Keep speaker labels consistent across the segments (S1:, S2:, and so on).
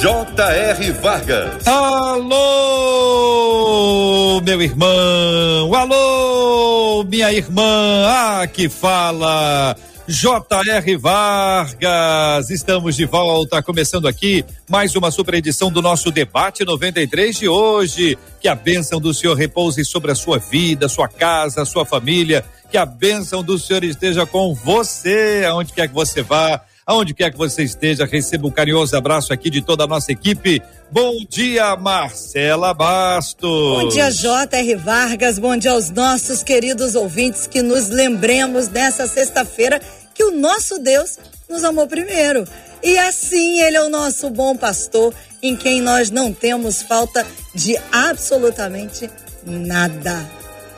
S1: J.R. Vargas.
S2: Alô, meu irmão. Alô, minha irmã. Ah, que fala. J.R. Vargas, estamos de volta, começando aqui mais uma super edição do nosso debate 93 de hoje. Que a bênção do Senhor repouse sobre a sua vida, sua casa, sua família. Que a bênção do Senhor esteja com você, aonde quer que você vá aonde quer que você esteja, receba um carinhoso abraço aqui de toda a nossa equipe. Bom dia, Marcela Bastos.
S3: Bom dia, J.R. Vargas. Bom dia aos nossos queridos ouvintes que nos lembremos nessa sexta-feira que o nosso Deus nos amou primeiro. E assim ele é o nosso bom pastor, em quem nós não temos falta de absolutamente nada.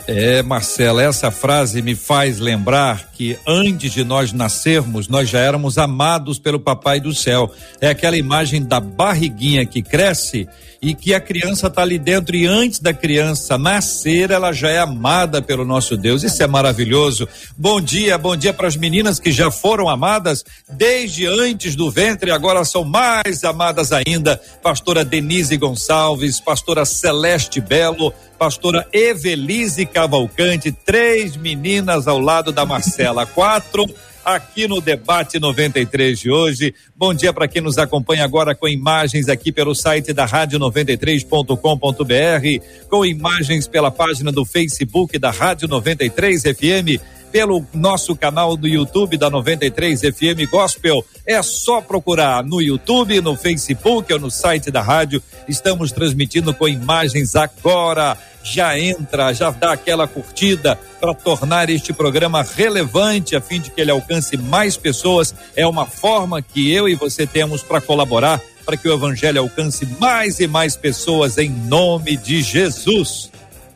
S2: É, Marcela, essa frase me faz lembrar que antes de nós nascermos, nós já éramos amados pelo Papai do Céu. É aquela imagem da barriguinha que cresce e que a criança está ali dentro e antes da criança nascer, ela já é amada pelo nosso Deus. Isso é maravilhoso. Bom dia, bom dia para as meninas que já foram amadas desde antes do ventre, agora são mais amadas ainda. Pastora Denise Gonçalves, pastora Celeste Belo, pastora Evelise Cavalcante, três meninas ao lado da Marcela, quatro aqui no debate 93 de hoje. Bom dia para quem nos acompanha agora com imagens aqui pelo site da rádio 93.com.br, com imagens pela página do Facebook da Rádio 93 FM pelo nosso canal do YouTube da 93 FM Gospel. É só procurar no YouTube, no Facebook ou no site da rádio. Estamos transmitindo com imagens agora. Já entra, já dá aquela curtida para tornar este programa relevante a fim de que ele alcance mais pessoas. É uma forma que eu e você temos para colaborar para que o evangelho alcance mais e mais pessoas em nome de Jesus.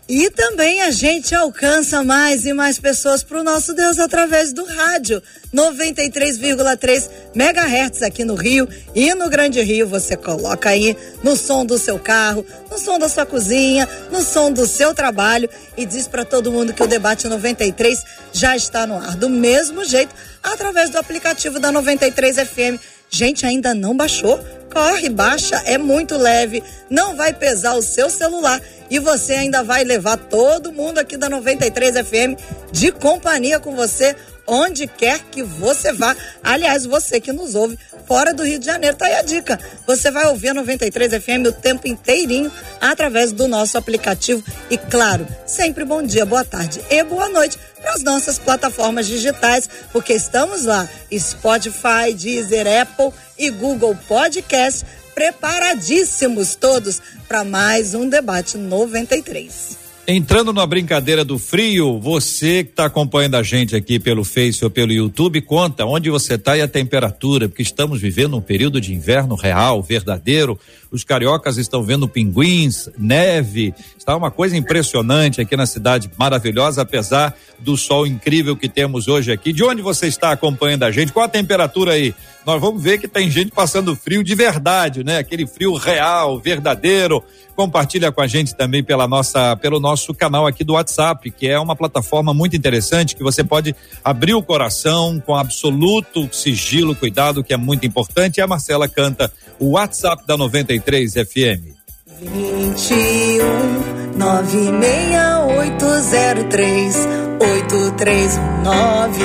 S3: E também a gente alcança mais e mais pessoas para o nosso Deus através do rádio 93,3 megahertz aqui no Rio e no Grande Rio. Você coloca aí no som do seu carro, no som da sua cozinha, no som do seu trabalho e diz para todo mundo que o debate 93 já está no ar do mesmo jeito através do aplicativo da 93 FM. Gente, ainda não baixou? Corre, baixa, é muito leve, não vai pesar o seu celular. E você ainda vai levar todo mundo aqui da 93 FM de companhia com você onde quer que você vá. Aliás, você que nos ouve fora do Rio de Janeiro, tá aí a dica. Você vai ouvir a 93 FM o tempo inteirinho através do nosso aplicativo e claro, sempre bom dia, boa tarde e boa noite para as nossas plataformas digitais, porque estamos lá, Spotify, Deezer, Apple e Google Podcast preparadíssimos todos para mais um debate 93.
S2: Entrando na brincadeira do frio, você que está acompanhando a gente aqui pelo Face ou pelo YouTube, conta onde você está e a temperatura, porque estamos vivendo um período de inverno real, verdadeiro. Os cariocas estão vendo pinguins, neve, está uma coisa impressionante aqui na cidade, maravilhosa, apesar do sol incrível que temos hoje aqui. De onde você está acompanhando a gente? Qual a temperatura aí? Nós vamos ver que tem gente passando frio de verdade, né? Aquele frio real, verdadeiro. Compartilha com a gente também pela nossa, pelo nosso canal aqui do WhatsApp, que é uma plataforma muito interessante que você pode abrir o coração com absoluto sigilo, cuidado, que é muito importante. E a Marcela canta o WhatsApp da 93 FM.
S3: 21 96803 8319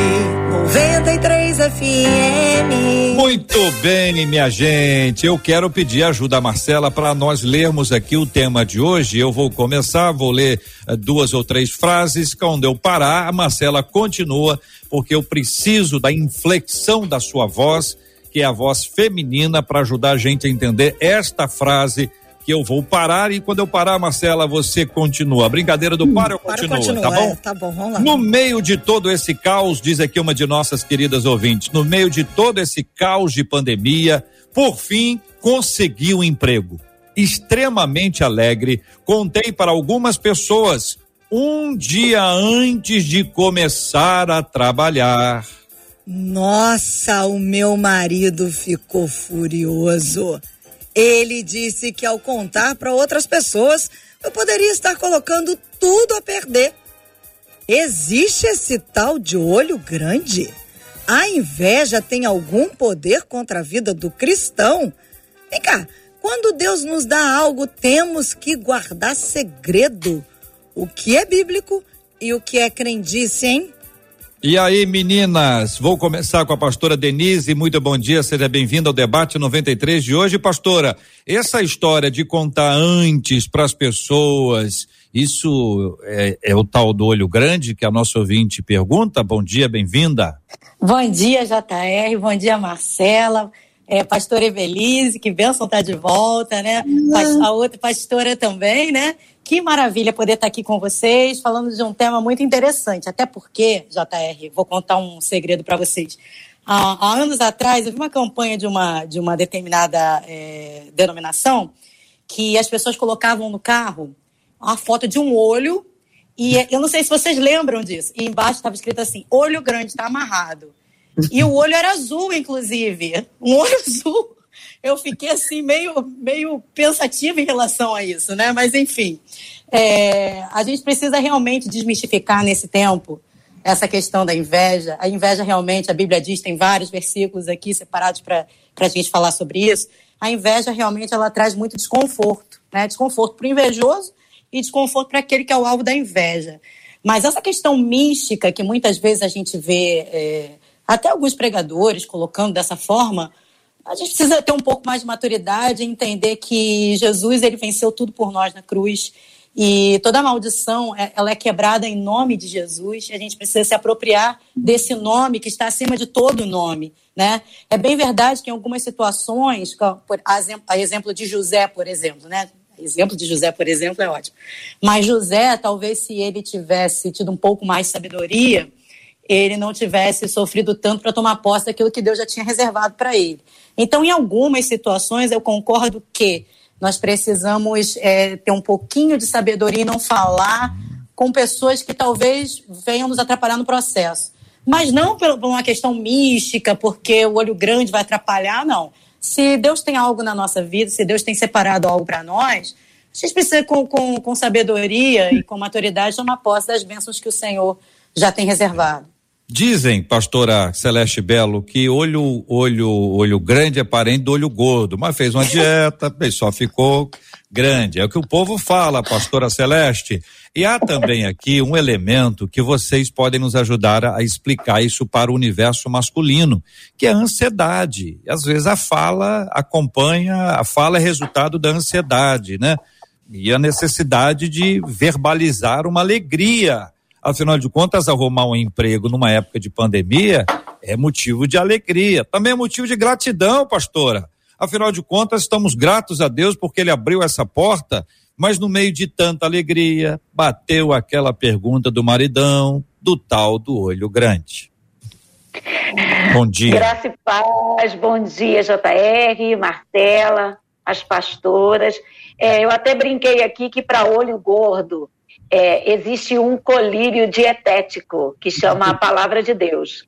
S3: 93 FM.
S2: Muito bem, minha gente. Eu quero pedir ajuda a Marcela para nós lermos aqui o tema de hoje. Eu vou começar, vou ler uh, duas ou três frases. Quando eu parar, a Marcela continua, porque eu preciso da inflexão da sua voz, que é a voz feminina, para ajudar a gente a entender esta frase que eu vou parar e quando eu parar, Marcela, você continua. A brincadeira do hum, para eu continuo, continua, tá bom? É,
S3: tá bom, vamos lá.
S2: No meio de todo esse caos, diz aqui uma de nossas queridas ouvintes, no meio de todo esse caos de pandemia, por fim, consegui um emprego. Extremamente alegre, contei para algumas pessoas um dia antes de começar a trabalhar.
S3: Nossa, o meu marido ficou furioso. Ele disse que ao contar para outras pessoas, eu poderia estar colocando tudo a perder. Existe esse tal de olho grande? A inveja tem algum poder contra a vida do cristão? Vem cá, quando Deus nos dá algo, temos que guardar segredo. O que é bíblico e o que é crendice, hein?
S2: E aí, meninas, vou começar com a pastora Denise. Muito bom dia, seja bem-vinda ao debate 93 de hoje, pastora. Essa história de contar antes para as pessoas, isso é, é, o tal do olho grande que a nossa ouvinte pergunta? Bom dia, bem-vinda.
S4: Bom dia, JR, bom dia, Marcela. É, pastora Evelise, que estar tá de volta, né? A outra pastora também, né? Que maravilha poder estar aqui com vocês, falando de um tema muito interessante. Até porque, JR, vou contar um segredo para vocês. Há, há, anos atrás, eu vi uma campanha de uma, de uma determinada é, denominação que as pessoas colocavam no carro a foto de um olho e eu não sei se vocês lembram disso. E embaixo estava escrito assim: olho grande está amarrado. E o olho era azul, inclusive. Um olho azul eu fiquei assim meio, meio pensativa em relação a isso, né? Mas enfim, é, a gente precisa realmente desmistificar nesse tempo essa questão da inveja. A inveja realmente, a Bíblia diz, tem vários versículos aqui separados para a gente falar sobre isso. A inveja realmente ela traz muito desconforto, né? Desconforto para o invejoso e desconforto para aquele que é o alvo da inveja. Mas essa questão mística que muitas vezes a gente vê, é, até alguns pregadores colocando dessa forma, a gente precisa ter um pouco mais de maturidade entender que Jesus ele venceu tudo por nós na cruz e toda maldição é, ela é quebrada em nome de Jesus. A gente precisa se apropriar desse nome que está acima de todo nome, né? É bem verdade que em algumas situações, a exemplo de José, por exemplo, né? Exemplo de José, por exemplo, é ótimo. Mas José, talvez se ele tivesse tido um pouco mais de sabedoria, ele não tivesse sofrido tanto para tomar posse daquilo que Deus já tinha reservado para ele. Então, em algumas situações, eu concordo que nós precisamos é, ter um pouquinho de sabedoria e não falar com pessoas que talvez venham nos atrapalhar no processo. Mas não por uma questão mística, porque o olho grande vai atrapalhar, não. Se Deus tem algo na nossa vida, se Deus tem separado algo para nós, a gente precisa, com, com, com sabedoria e com maturidade, tomar posse das bênçãos que o Senhor já tem reservado.
S2: Dizem, pastora Celeste Belo, que olho, olho, olho grande é parente do olho gordo, mas fez uma dieta, só ficou grande. É o que o povo fala, pastora Celeste. E há também aqui um elemento que vocês podem nos ajudar a explicar isso para o universo masculino, que é a ansiedade. Às vezes a fala acompanha, a fala é resultado da ansiedade, né? E a necessidade de verbalizar uma alegria Afinal de contas, arrumar um emprego numa época de pandemia é motivo de alegria. Também é motivo de gratidão, pastora. Afinal de contas, estamos gratos a Deus porque Ele abriu essa porta, mas no meio de tanta alegria, bateu aquela pergunta do maridão, do tal do olho grande. Bom dia.
S5: Graça e paz, bom dia, JR, Martela, as pastoras. É, eu até brinquei aqui que para olho gordo é, existe um colírio dietético que chama a palavra de Deus.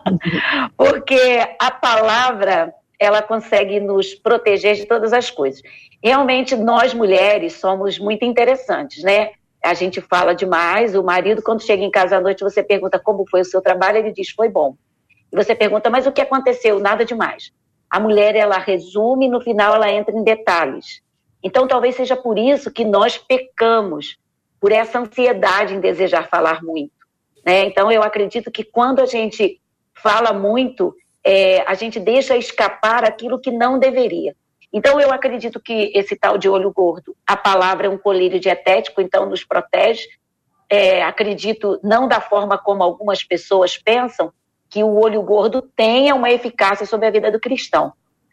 S5: Porque a palavra, ela consegue nos proteger de todas as coisas. Realmente, nós mulheres somos muito interessantes, né? A gente fala demais, o marido, quando chega em casa à noite, você pergunta como foi o seu trabalho, ele diz, foi bom. E você pergunta, mas o que aconteceu? Nada demais. A mulher, ela resume, no final ela entra em detalhes. Então, talvez seja por isso que nós pecamos, por essa ansiedade em desejar falar muito. Né? Então, eu acredito que quando a gente fala muito, é, a gente deixa escapar aquilo que não deveria. Então, eu acredito que esse tal de olho gordo, a palavra é um colírio dietético, então nos protege. É, acredito, não da forma como algumas pessoas pensam, que o olho gordo tenha uma eficácia sobre a vida do cristão.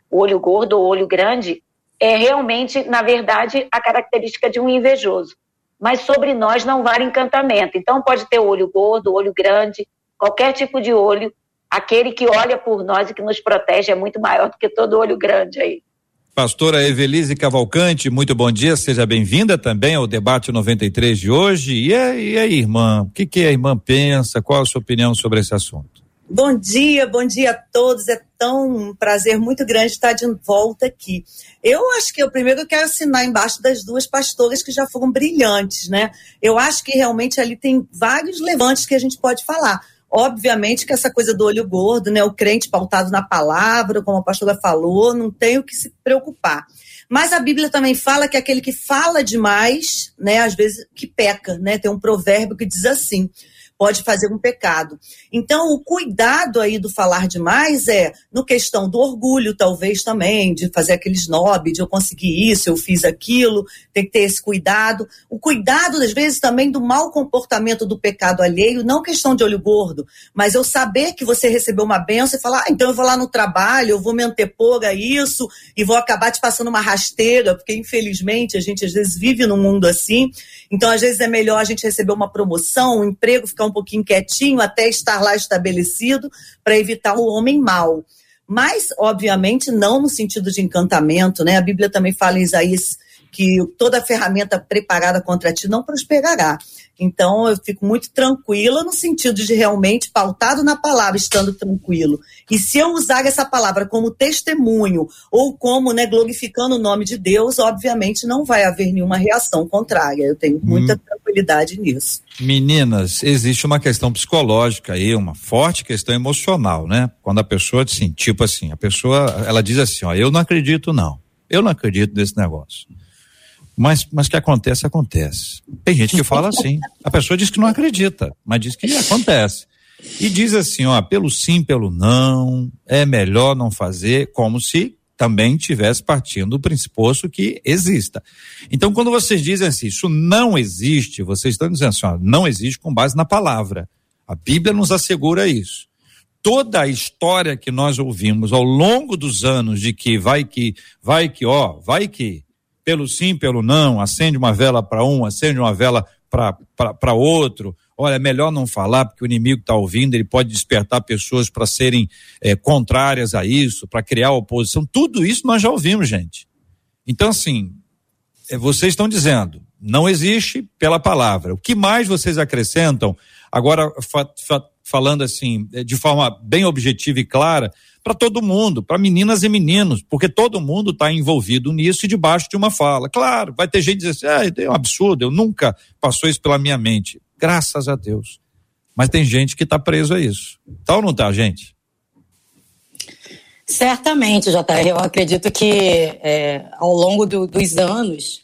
S5: O olho gordo ou olho grande é realmente, na verdade, a característica de um invejoso mas sobre nós não vale encantamento. Então pode ter olho gordo, olho grande, qualquer tipo de olho. Aquele que olha por nós e que nos protege é muito maior do que todo olho grande aí.
S2: Pastora Evelise Cavalcante, muito bom dia, seja bem-vinda também ao debate 93 de hoje. E aí, irmã, o que, que a irmã pensa? Qual a sua opinião sobre esse assunto?
S6: Bom dia, bom dia a todos. É tão um prazer muito grande estar de volta aqui. Eu acho que eu primeiro quero assinar embaixo das duas pastoras que já foram brilhantes, né? Eu acho que realmente ali tem vários levantes que a gente pode falar. Obviamente que essa coisa do olho gordo, né, o crente pautado na palavra, como a pastora falou, não tem o que se preocupar. Mas a Bíblia também fala que aquele que fala demais, né, às vezes que peca, né? Tem um provérbio que diz assim: pode fazer um pecado. Então, o cuidado aí do falar demais é no questão do orgulho, talvez também, de fazer aquele snob, de eu conseguir isso, eu fiz aquilo, tem que ter esse cuidado. O cuidado, às vezes, também do mau comportamento do pecado alheio, não questão de olho gordo, mas eu saber que você recebeu uma benção e falar, ah, então eu vou lá no trabalho, eu vou me antepor a isso e vou acabar te passando uma rasteira, porque infelizmente a gente às vezes vive num mundo assim. Então, às vezes é melhor a gente receber uma promoção, um emprego, ficar um um pouquinho quietinho até estar lá estabelecido para evitar o homem mau. Mas, obviamente, não no sentido de encantamento, né? A Bíblia também fala em Isaías que toda ferramenta preparada contra ti não prosperará. Então, eu fico muito tranquila no sentido de realmente pautado na palavra, estando tranquilo. E se eu usar essa palavra como testemunho ou como né, glorificando o nome de Deus, obviamente não vai haver nenhuma reação contrária. Eu tenho muita hum. tranquilidade nisso.
S2: Meninas, existe uma questão psicológica aí, uma forte questão emocional, né? Quando a pessoa, assim, tipo assim, a pessoa, ela diz assim, ó, eu não acredito não, eu não acredito nesse negócio. Mas, mas que acontece, acontece. Tem gente que fala assim. A pessoa diz que não acredita, mas diz que acontece. E diz assim, ó, pelo sim, pelo não, é melhor não fazer, como se também tivesse partindo do pressuposto que exista. Então, quando vocês dizem assim, isso não existe, vocês estão dizendo assim, ó, não existe com base na palavra. A Bíblia nos assegura isso. Toda a história que nós ouvimos ao longo dos anos de que vai que, vai que, ó, vai que, pelo sim, pelo não, acende uma vela para um, acende uma vela para outro. Olha, é melhor não falar, porque o inimigo está ouvindo, ele pode despertar pessoas para serem é, contrárias a isso, para criar oposição. Tudo isso nós já ouvimos, gente. Então, assim, é, vocês estão dizendo, não existe pela palavra. O que mais vocês acrescentam? Agora, fa, fa, falando assim, é, de forma bem objetiva e clara, para todo mundo, para meninas e meninos, porque todo mundo está envolvido nisso e debaixo de uma fala. Claro, vai ter gente que diz assim, ah, é um absurdo, eu nunca passou isso pela minha mente. Graças a Deus. Mas tem gente que está preso a isso. Tá ou não tá, gente?
S4: Certamente, JR. Eu acredito que é, ao longo do, dos anos,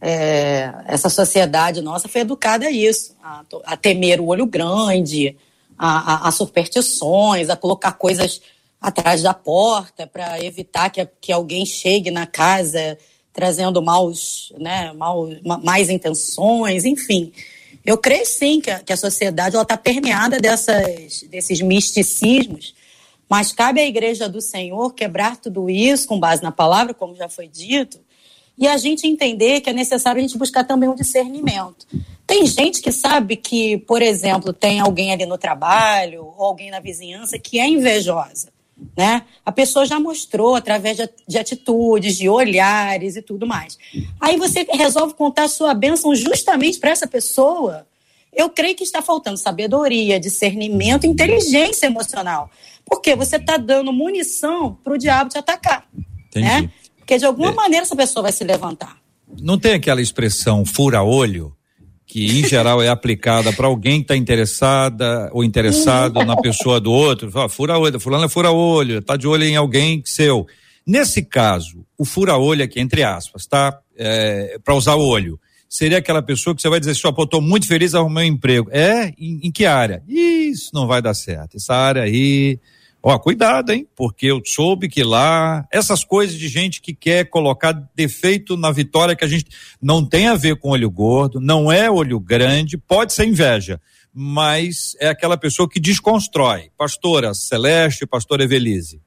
S4: é, essa sociedade nossa foi educada a isso, a, a temer o olho grande, a, a, a superstições, a colocar coisas atrás da porta para evitar que, que alguém chegue na casa trazendo maus, né, maus, mais intenções, enfim. Eu creio sim que a, que a sociedade está permeada dessas, desses misticismos, mas cabe à Igreja do Senhor quebrar tudo isso com base na palavra, como já foi dito, e a gente entender que é necessário a gente buscar também um discernimento. Tem gente que sabe que, por exemplo, tem alguém ali no trabalho ou alguém na vizinhança que é invejosa né? A pessoa já mostrou através de atitudes, de olhares e tudo mais. Aí você resolve contar a sua bênção justamente para essa pessoa. Eu creio que está faltando sabedoria, discernimento, inteligência emocional. Porque você está dando munição para o diabo te atacar. Entendi. Né? Porque de alguma é. maneira essa pessoa vai se levantar.
S2: Não tem aquela expressão fura-olho? Que em geral é aplicada para alguém que está interessada ou interessado na pessoa do outro, fala, fura olho, fulano é fura olho, está de olho em alguém seu. Nesse caso, o fura olho aqui, entre aspas, tá? É, para usar o olho. Seria aquela pessoa que você vai dizer assim, pô, tô muito feliz arrumei um emprego. É? Em, em que área? Isso não vai dar certo. Essa área aí, Ó, cuidado, hein? Porque eu soube que lá, essas coisas de gente que quer colocar defeito na vitória que a gente não tem a ver com olho gordo, não é olho grande, pode ser inveja, mas é aquela pessoa que desconstrói. Pastora Celeste, pastora Evelise.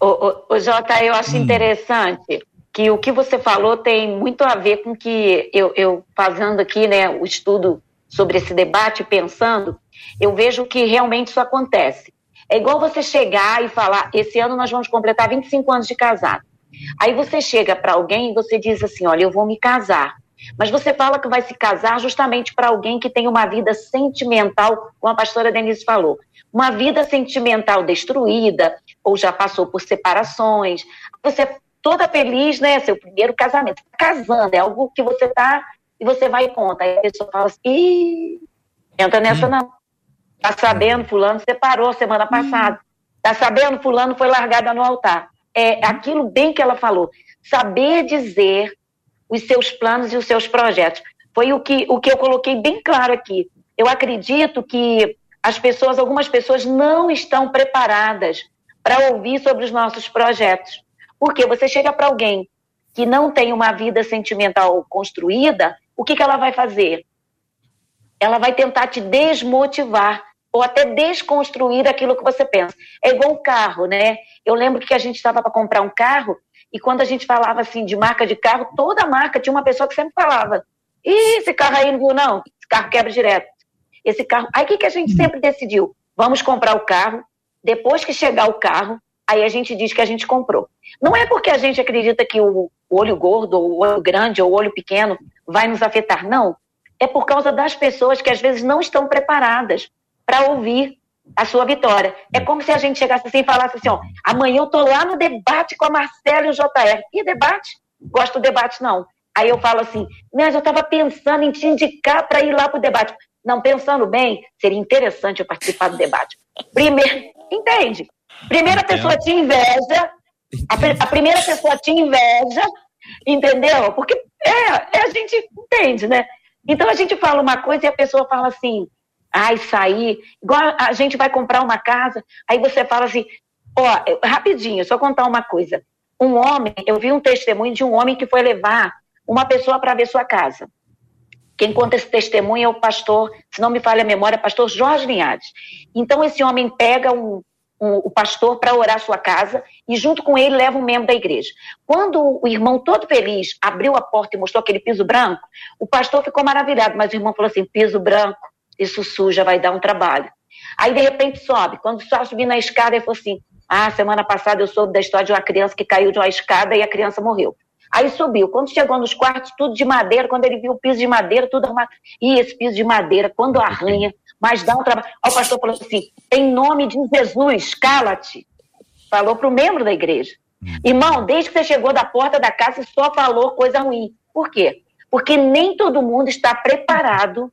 S5: O, o, o Jota, eu acho hum. interessante que o que você falou tem muito a ver com que eu, eu fazendo aqui, né, o estudo sobre esse debate, pensando, eu vejo que realmente isso acontece. É igual você chegar e falar: esse ano nós vamos completar 25 anos de casado. Aí você chega para alguém e você diz assim: olha, eu vou me casar. Mas você fala que vai se casar justamente para alguém que tem uma vida sentimental, como a pastora Denise falou. Uma vida sentimental destruída, ou já passou por separações. Você é toda feliz, né? Seu primeiro casamento. Tá casando, é algo que você tá e você vai e conta. Aí a pessoa fala assim: Ih, entra nessa hum. não. Tá sabendo, fulano separou semana hum. passada. Tá sabendo, fulano foi largada no altar. É aquilo bem que ela falou. Saber dizer os seus planos e os seus projetos. Foi o que, o que eu coloquei bem claro aqui. Eu acredito que as pessoas, algumas pessoas não estão preparadas para ouvir sobre os nossos projetos. Porque você chega para alguém que não tem uma vida sentimental construída, o que, que ela vai fazer? Ela vai tentar te desmotivar ou até desconstruir aquilo que você pensa. É igual o carro, né? Eu lembro que a gente estava para comprar um carro e quando a gente falava assim de marca de carro, toda marca tinha uma pessoa que sempre falava: Ih, esse carro aí não viu, não, esse carro quebra direto. Esse carro. Aí o que, que a gente sempre decidiu? Vamos comprar o carro, depois que chegar o carro, aí a gente diz que a gente comprou. Não é porque a gente acredita que o olho gordo, ou o olho grande, ou o olho pequeno vai nos afetar, não. É por causa das pessoas que às vezes não estão preparadas para ouvir a sua vitória. É como se a gente chegasse assim e falasse assim, ó, amanhã eu tô lá no debate com a Marcela e o JR. E debate? Gosto do debate, não. Aí eu falo assim, mas eu estava pensando em te indicar para ir lá para o debate. Não, pensando bem, seria interessante eu participar do debate. Primeiro, entende? Primeira pessoa te inveja, a, a, primeira pessoa te inveja, entendeu? Porque é, é, a gente entende, né? Então a gente fala uma coisa e a pessoa fala assim, ai, sair. Igual a gente vai comprar uma casa, aí você fala assim, ó, rapidinho, só contar uma coisa. Um homem, eu vi um testemunho de um homem que foi levar uma pessoa para ver sua casa. Quem conta esse testemunho é o pastor, se não me falha a memória, pastor Jorge Linhares. Então esse homem pega um, um, o pastor para orar sua casa e junto com ele leva um membro da igreja. Quando o irmão todo feliz abriu a porta e mostrou aquele piso branco, o pastor ficou maravilhado, mas o irmão falou assim, piso branco, isso suja, vai dar um trabalho. Aí, de repente, sobe. Quando só subir na escada, ele falou assim: Ah, semana passada eu soube da história de uma criança que caiu de uma escada e a criança morreu. Aí subiu. Quando chegou nos quartos, tudo de madeira. Quando ele viu o piso de madeira, tudo arrumado. E esse piso de madeira, quando arranha, mas dá um trabalho. Aí o pastor falou assim: em nome de Jesus, cala-te. Falou para o membro da igreja. Irmão, desde que você chegou da porta da casa, só falou coisa ruim. Por quê? Porque nem todo mundo está preparado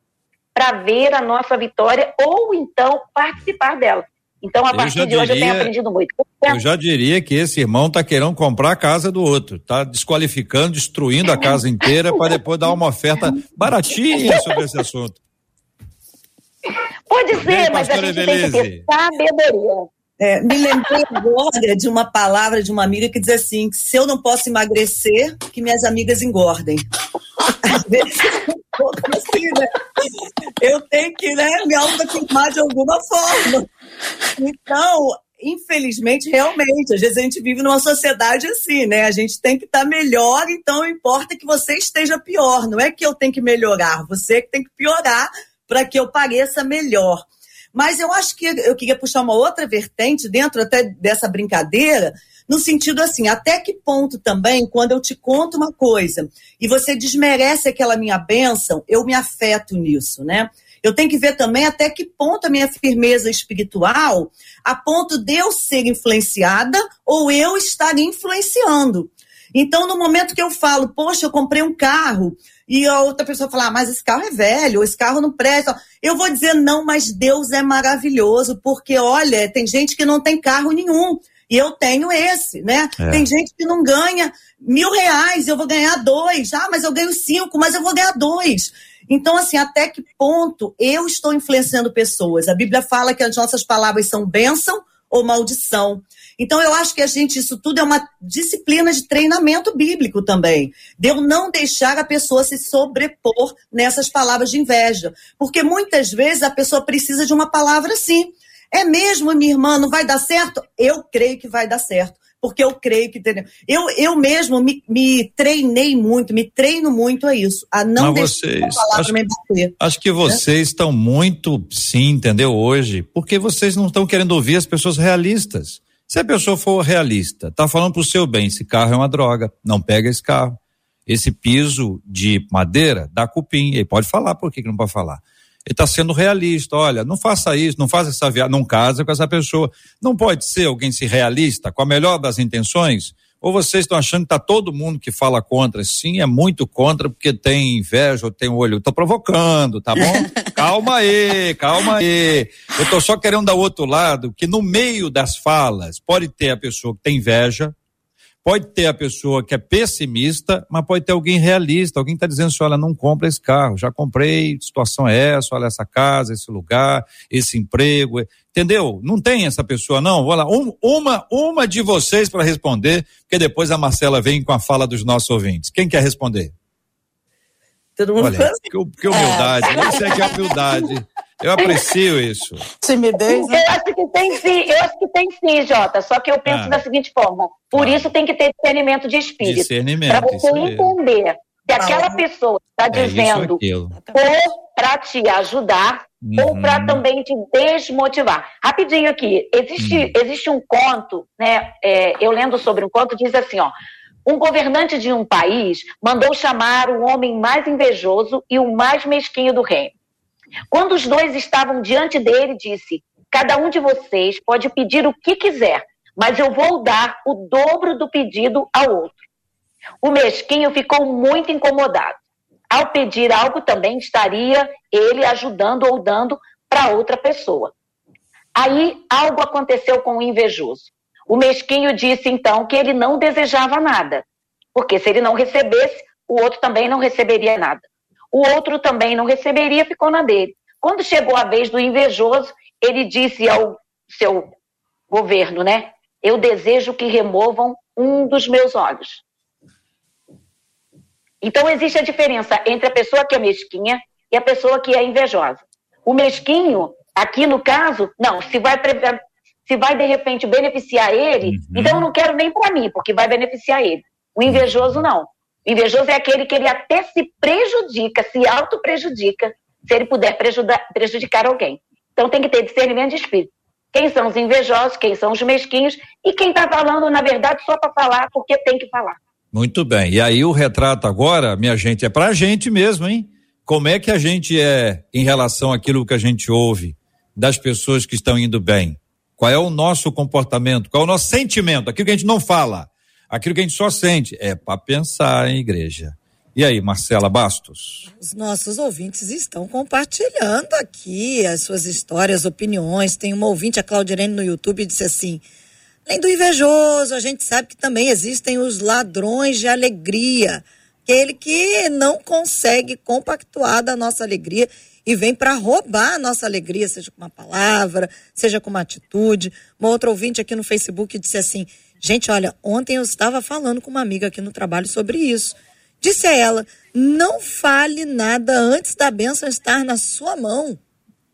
S5: para ver a nossa vitória ou então participar dela. Então, a eu partir de diria, hoje, eu tenho aprendido muito.
S2: Eu já diria que esse irmão está querendo comprar a casa do outro, está desqualificando, destruindo a casa inteira para depois dar uma oferta baratinha sobre esse assunto.
S5: Pode ser, Bem, mas a gente Evelise. tem que ter sabedoria.
S6: É, me lembrei agora de uma palavra de uma amiga que diz assim: que se eu não posso emagrecer, que minhas amigas engordem. Às vezes assim, né? Eu tenho que né, me autoafirmar de alguma forma. Então, infelizmente, realmente, às vezes a gente vive numa sociedade assim, né? A gente tem que estar tá melhor, então importa que você esteja pior. Não é que eu tenho que melhorar, você que tem que piorar para que eu pareça melhor. Mas eu acho que eu queria puxar uma outra vertente dentro até dessa brincadeira, no sentido assim, até que ponto também, quando eu te conto uma coisa e você desmerece aquela minha bênção, eu me afeto nisso, né? Eu tenho que ver também até que ponto a minha firmeza espiritual, a ponto de eu ser influenciada ou eu estar influenciando. Então, no momento que eu falo, poxa, eu comprei um carro, e a outra pessoa falar, ah, mas esse carro é velho, esse carro não presta. Eu vou dizer, não, mas Deus é maravilhoso, porque olha, tem gente que não tem carro nenhum. E eu tenho esse, né? É. Tem gente que não ganha mil reais, eu vou ganhar dois. Ah, mas eu ganho cinco, mas eu vou ganhar dois. Então, assim, até que ponto eu estou influenciando pessoas? A Bíblia fala que as nossas palavras são bênção ou maldição. Então, eu acho que a gente, isso tudo é uma disciplina de treinamento bíblico também. De eu não deixar a pessoa se sobrepor nessas palavras de inveja. Porque muitas vezes a pessoa precisa de uma palavra assim. É mesmo, minha irmã, não vai dar certo? Eu creio que vai dar certo. Porque eu creio que. Entendeu? Eu, eu mesmo me, me treinei muito, me treino muito a isso. A não
S2: Mas deixar vocês, a palavra acho, me bater. Acho que vocês né? estão muito, sim, entendeu? Hoje, porque vocês não estão querendo ouvir as pessoas realistas Se a pessoa for realista, tá falando pro seu bem, esse carro é uma droga, não pega esse carro. Esse piso de madeira dá cupim. Ele pode falar, por que, que não pode falar? Ele está sendo realista. Olha, não faça isso, não faça essa viagem, não casa com essa pessoa. Não pode ser alguém se realista, com a melhor das intenções, ou vocês estão achando que está todo mundo que fala contra? Sim, é muito contra porque tem inveja ou tem olho. Estou provocando, tá bom? calma aí, calma aí. Eu estou só querendo dar outro lado, que no meio das falas pode ter a pessoa que tem inveja, Pode ter a pessoa que é pessimista, mas pode ter alguém realista, alguém está dizendo assim, olha, não compra esse carro, já comprei, situação é essa, olha essa casa, esse lugar, esse emprego, entendeu? Não tem essa pessoa não, vou lá, um, uma, uma de vocês para responder, porque depois a Marcela vem com a fala dos nossos ouvintes. Quem quer responder?
S6: Todo mundo
S2: Olha, que, que humildade, é. isso é que é humildade. Eu aprecio isso.
S4: Timidez.
S5: Né? Eu acho que tem sim, eu acho que tem sim, Jota. Só que eu penso ah. da seguinte forma: por ah. isso tem que ter discernimento de espírito.
S2: Discernimento.
S5: Para você entender que aquela pessoa está é dizendo ou para te ajudar uhum. ou para também te desmotivar. Rapidinho aqui, existe, uhum. existe um conto, né? É, eu lendo sobre um conto, diz assim, ó. Um governante de um país mandou chamar o homem mais invejoso e o mais mesquinho do reino. Quando os dois estavam diante dele, disse: Cada um de vocês pode pedir o que quiser, mas eu vou dar o dobro do pedido ao outro. O mesquinho ficou muito incomodado. Ao pedir algo, também estaria ele ajudando ou dando para outra pessoa. Aí algo aconteceu com o invejoso. O mesquinho disse então que ele não desejava nada, porque se ele não recebesse, o outro também não receberia nada o outro também não receberia, ficou na dele. Quando chegou a vez do invejoso, ele disse ao seu governo, né? Eu desejo que removam um dos meus olhos. Então existe a diferença entre a pessoa que é mesquinha e a pessoa que é invejosa. O mesquinho, aqui no caso, não, se vai se vai de repente beneficiar ele, uhum. então eu não quero nem para mim, porque vai beneficiar ele. O invejoso não. Invejoso é aquele que ele até se prejudica, se auto-prejudica, se ele puder prejudicar alguém. Então tem que ter discernimento de espírito. Quem são os invejosos, quem são os mesquinhos e quem está falando, na verdade, só para falar porque tem que falar.
S2: Muito bem. E aí o retrato agora, minha gente, é para a gente mesmo, hein? Como é que a gente é em relação àquilo que a gente ouve das pessoas que estão indo bem? Qual é o nosso comportamento? Qual é o nosso sentimento? Aquilo que a gente não fala aquilo que a gente só sente. É para pensar em igreja. E aí, Marcela Bastos?
S3: Os nossos ouvintes estão compartilhando aqui as suas histórias, opiniões. Tem uma ouvinte, a Claudirene, no YouTube, disse assim: além do invejoso, a gente sabe que também existem os ladrões de alegria. Aquele que não consegue compactuar da nossa alegria e vem para roubar a nossa alegria, seja com uma palavra, seja com uma atitude. Uma outra ouvinte aqui no Facebook disse assim: Gente, olha, ontem eu estava falando com uma amiga aqui no trabalho sobre isso. Disse a ela: não fale nada antes da bênção estar na sua mão.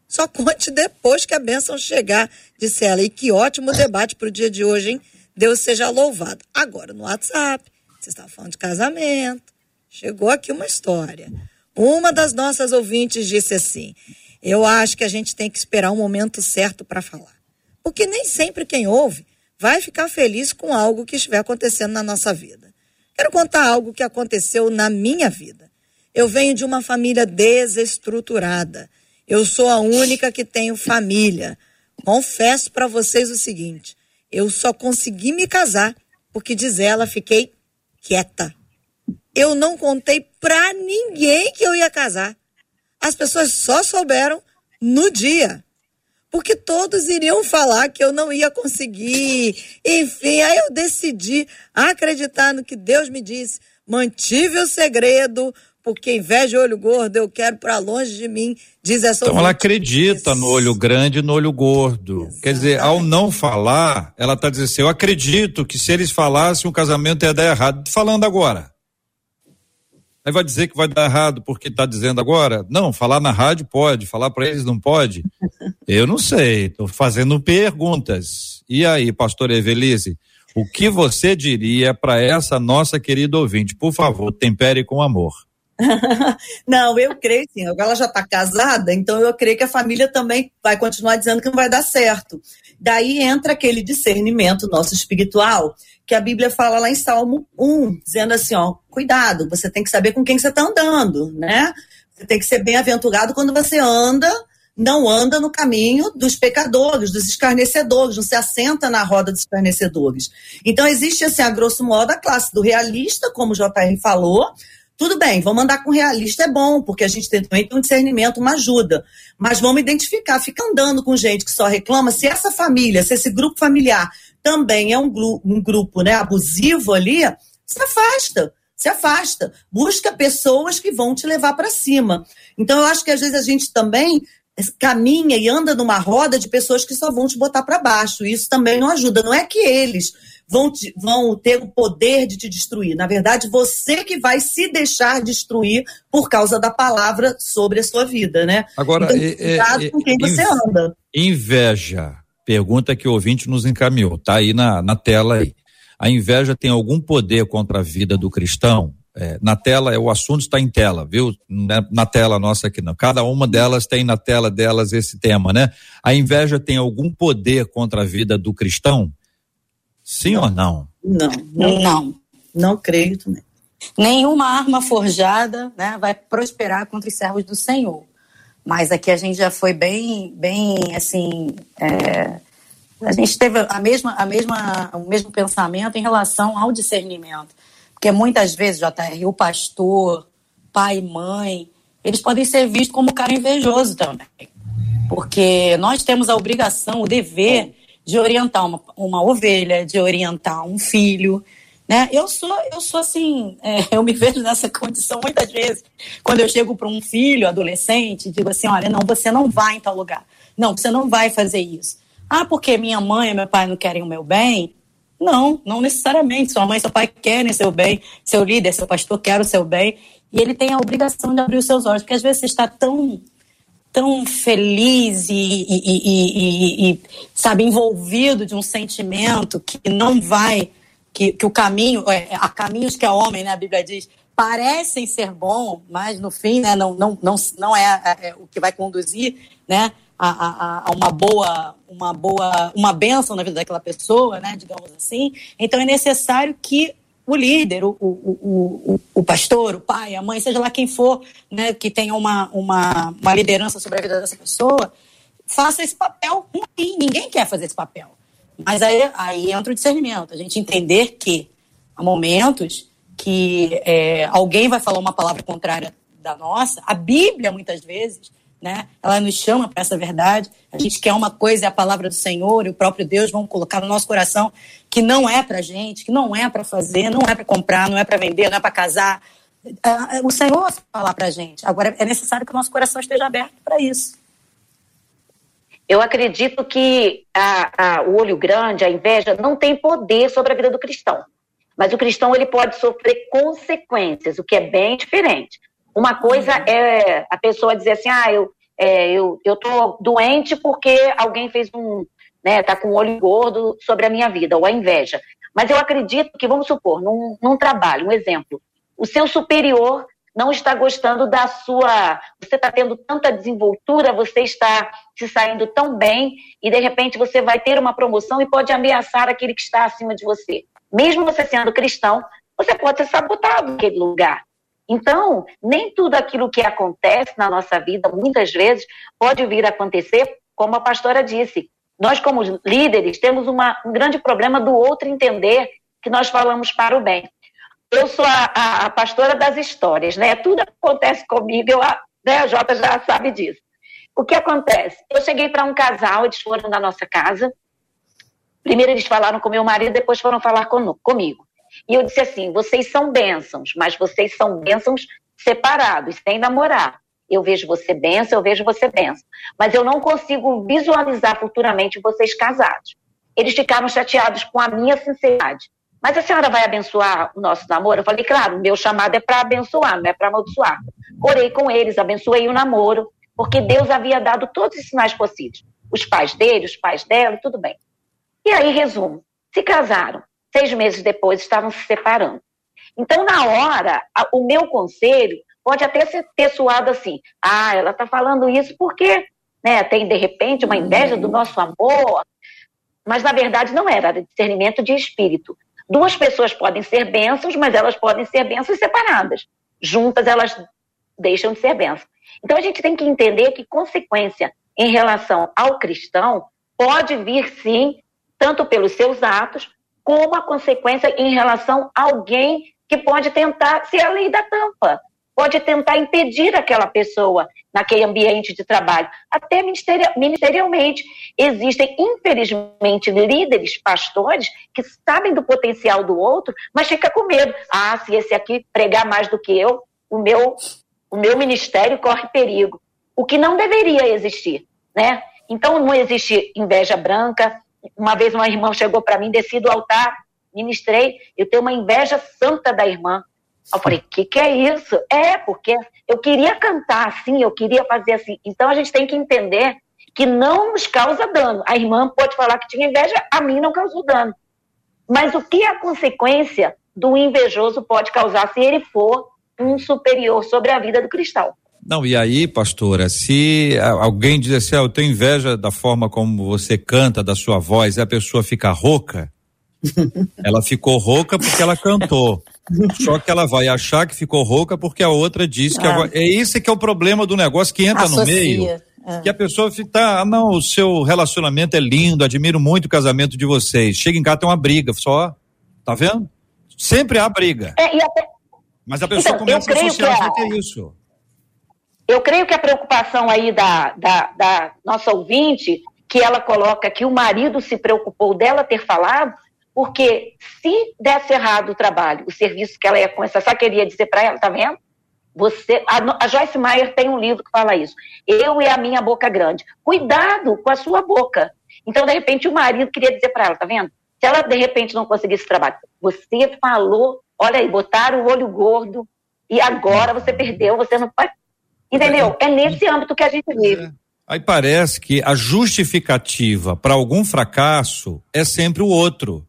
S3: Só conte depois que a bênção chegar, disse ela. E que ótimo debate para o dia de hoje, hein? Deus seja louvado. Agora, no WhatsApp, você estava falando de casamento. Chegou aqui uma história. Uma das nossas ouvintes disse assim: Eu acho que a gente tem que esperar o momento certo para falar. Porque nem sempre quem ouve vai ficar feliz com algo que estiver acontecendo na nossa vida. Quero contar algo que aconteceu na minha vida. Eu venho de uma família desestruturada. Eu sou a única que tenho família. Confesso para vocês o seguinte: eu só consegui me casar porque, diz ela, fiquei quieta. Eu não contei para ninguém que eu ia casar. As pessoas só souberam no dia porque todos iriam falar que eu não ia conseguir. Enfim, aí eu decidi acreditar no que Deus me disse, mantive o segredo, porque inveja olho gordo eu quero para longe de mim, diz essa
S2: Então ela acredita no olho grande e no olho gordo. Exatamente. Quer dizer, ao não falar, ela está dizendo assim, eu acredito que se eles falassem o casamento ia dar errado. Falando agora. Aí vai dizer que vai dar errado porque está dizendo agora? Não, falar na rádio pode, falar para eles não pode. Eu não sei, estou fazendo perguntas. E aí, pastor Evelise, o que você diria para essa nossa querida ouvinte? Por favor, tempere com amor.
S6: não, eu creio sim. Agora ela já está casada, então eu creio que a família também vai continuar dizendo que não vai dar certo. Daí entra aquele discernimento nosso espiritual, que a Bíblia fala lá em Salmo 1, dizendo assim, ó, cuidado, você tem que saber com quem você está andando, né? Você tem que ser bem-aventurado quando você anda não anda no caminho dos pecadores, dos escarnecedores, não se assenta na roda dos escarnecedores. Então, existe, assim, a grosso modo, a classe do realista, como o JR falou. Tudo bem, vamos andar com realista, é bom, porque a gente tem, também um discernimento, uma ajuda. Mas vamos identificar, fica andando com gente que só reclama, se essa família, se esse grupo familiar também é um, um grupo né, abusivo ali, se afasta se afasta, busca pessoas que vão te levar para cima. Então eu acho que às vezes a gente também caminha e anda numa roda de pessoas que só vão te botar para baixo. Isso também não ajuda. Não é que eles vão, te, vão ter o poder de te destruir. Na verdade, você que vai se deixar destruir por causa da palavra sobre a sua vida, né?
S2: Agora, então, é, é, com quem você anda. Inveja. Pergunta que o ouvinte nos encaminhou. Tá aí na, na tela aí. A inveja tem algum poder contra a vida do cristão? É, na tela, o assunto está em tela, viu? Na, na, tela nossa aqui não. Cada uma delas tem na tela delas esse tema, né? A inveja tem algum poder contra a vida do cristão? Sim
S6: não.
S2: ou não?
S6: Não, não, não. Não creio também.
S4: Nenhuma arma forjada né, vai prosperar contra os servos do Senhor. Mas aqui a gente já foi bem, bem assim. É, a gente teve a mesma, a mesma, o mesmo pensamento em relação ao discernimento. Porque muitas vezes, JR, o pastor, pai e mãe, eles podem ser vistos como cara invejoso também. Porque nós temos a obrigação, o dever de orientar uma, uma ovelha, de orientar um filho. Né? Eu sou, eu sou assim, é, eu me vejo nessa condição muitas vezes. Quando eu chego para um filho, adolescente, digo assim: olha, não, você não vai em tal lugar. Não, você não vai fazer isso. Ah, porque minha mãe e meu pai não querem o meu bem? Não, não necessariamente. Sua mãe e seu pai querem seu bem, seu líder, seu pastor quer o seu bem, e ele tem a obrigação de abrir os seus olhos, porque às vezes você está tão tão feliz e, e, e, e, sabe envolvido de um sentimento que não vai que, que o caminho é, há caminhos que é homem né a Bíblia diz parecem ser bom mas no fim né não não não, não é, é, é o que vai conduzir né a, a, a, uma boa uma boa uma benção na vida daquela pessoa, né, digamos assim. Então é necessário que o líder, o, o, o, o, pastor, o pai, a mãe, seja lá quem for, né, que tenha uma, uma, uma liderança sobre a vida dessa pessoa, faça esse papel ruim. Ninguém quer fazer esse papel. Mas aí, aí entra o discernimento, a gente entender que há momentos que é, alguém vai falar uma palavra contrária da nossa, a Bíblia, muitas vezes, né? Ela nos chama para essa verdade. A gente quer uma coisa, é a palavra do Senhor e o próprio Deus vão colocar no nosso coração que não é para gente, que não é para fazer, não é para comprar, não é para vender, não é para casar. O Senhor falar para a gente. Agora é necessário que o nosso coração esteja aberto para isso.
S5: Eu acredito que a, a, o olho grande, a inveja, não tem poder sobre a vida do cristão. Mas o cristão ele pode sofrer consequências, o que é bem diferente. Uma coisa uhum. é a pessoa dizer assim, ah, eu, é, eu, eu tô doente porque alguém fez um, né, tá com o olho gordo sobre a minha vida, ou a inveja. Mas eu acredito que, vamos supor, num, num trabalho, um exemplo, o seu superior não está gostando da sua. Você está tendo tanta desenvoltura, você está se saindo tão bem, e de repente você vai ter uma promoção e pode ameaçar aquele que está acima de você. Mesmo você sendo cristão, você pode ser sabotado naquele lugar. Então, nem tudo aquilo que acontece na nossa vida, muitas vezes, pode vir a acontecer, como a pastora disse. Nós, como líderes, temos uma, um grande problema do outro entender que nós falamos para o bem. Eu sou a, a, a pastora das histórias, né? Tudo acontece comigo, eu, né? a Jota já sabe disso. O que acontece? Eu cheguei para um casal, eles foram na nossa casa. Primeiro eles falaram com meu marido, depois foram falar com, comigo. E eu disse assim: vocês são bênçãos, mas vocês são bênçãos separados, sem namorar. Eu vejo você bênção, eu vejo você bênção. Mas eu não consigo visualizar futuramente vocês casados. Eles ficaram chateados com a minha sinceridade. Mas a senhora vai abençoar o nosso namoro? Eu falei, claro, meu chamado é para abençoar, não é para amaldiçoar. Orei com eles, abençoei o namoro, porque Deus havia dado todos os sinais possíveis. Os pais dele, os pais dela, tudo bem. E aí, resumo: se casaram, Seis meses depois estavam se separando. Então, na hora, o meu conselho pode até ser, ter suado assim, ah, ela está falando isso porque né, tem de repente uma inveja do nosso amor, mas na verdade não era, era discernimento de espírito. Duas pessoas podem ser bênçãos, mas elas podem ser bênçãos separadas. Juntas elas deixam de ser bênçãos. Então a gente tem que entender que consequência em relação ao cristão pode vir sim, tanto pelos seus atos, como a consequência em relação a alguém que pode tentar ser a lei da tampa, pode tentar impedir aquela pessoa naquele ambiente de trabalho, até ministerialmente. Existem, infelizmente, líderes, pastores, que sabem do potencial do outro, mas fica com medo. Ah, se esse aqui pregar mais do que eu, o meu, o meu ministério corre perigo. O que não deveria existir, né? Então, não existe inveja branca. Uma vez uma irmã chegou para mim, desci do altar, ministrei, eu tenho uma inveja santa da irmã. Eu falei, o que, que é isso? É, porque eu queria cantar assim, eu queria fazer assim. Então a gente tem que entender que não nos causa dano. A irmã pode falar que tinha inveja, a mim não causou dano. Mas o que a consequência do invejoso pode causar se ele for um superior sobre a vida do cristal?
S2: Não, e aí, pastora, se alguém diz assim, ah, eu tenho inveja da forma como você canta, da sua voz, e a pessoa fica rouca, ela ficou rouca porque ela cantou. Só que ela vai achar que ficou rouca porque a outra disse que. Ah. É esse que é o problema do negócio que entra Associa. no meio. É. Que a pessoa fica, ah, não, o seu relacionamento é lindo, admiro muito o casamento de vocês. Chega em casa tem uma briga, só. Tá vendo? Sempre há briga.
S5: É, até...
S2: Mas a pessoa então, começa a associar que, a... que é isso.
S5: Eu creio que a preocupação aí da, da, da nossa ouvinte, que ela coloca que o marido se preocupou dela ter falado, porque se desse errado o trabalho, o serviço que ela ia começar, só queria dizer para ela, tá vendo? Você, a, a, Joyce Meyer tem um livro que fala isso. Eu e a minha boca grande. Cuidado com a sua boca. Então, de repente, o marido queria dizer para ela, tá vendo? Se ela, de repente, não conseguisse trabalho, você falou, olha aí, botaram o olho gordo e agora você perdeu, você não pode. Entendeu? É nesse âmbito que a gente vive. É.
S2: Aí parece que a justificativa para algum fracasso é sempre o outro.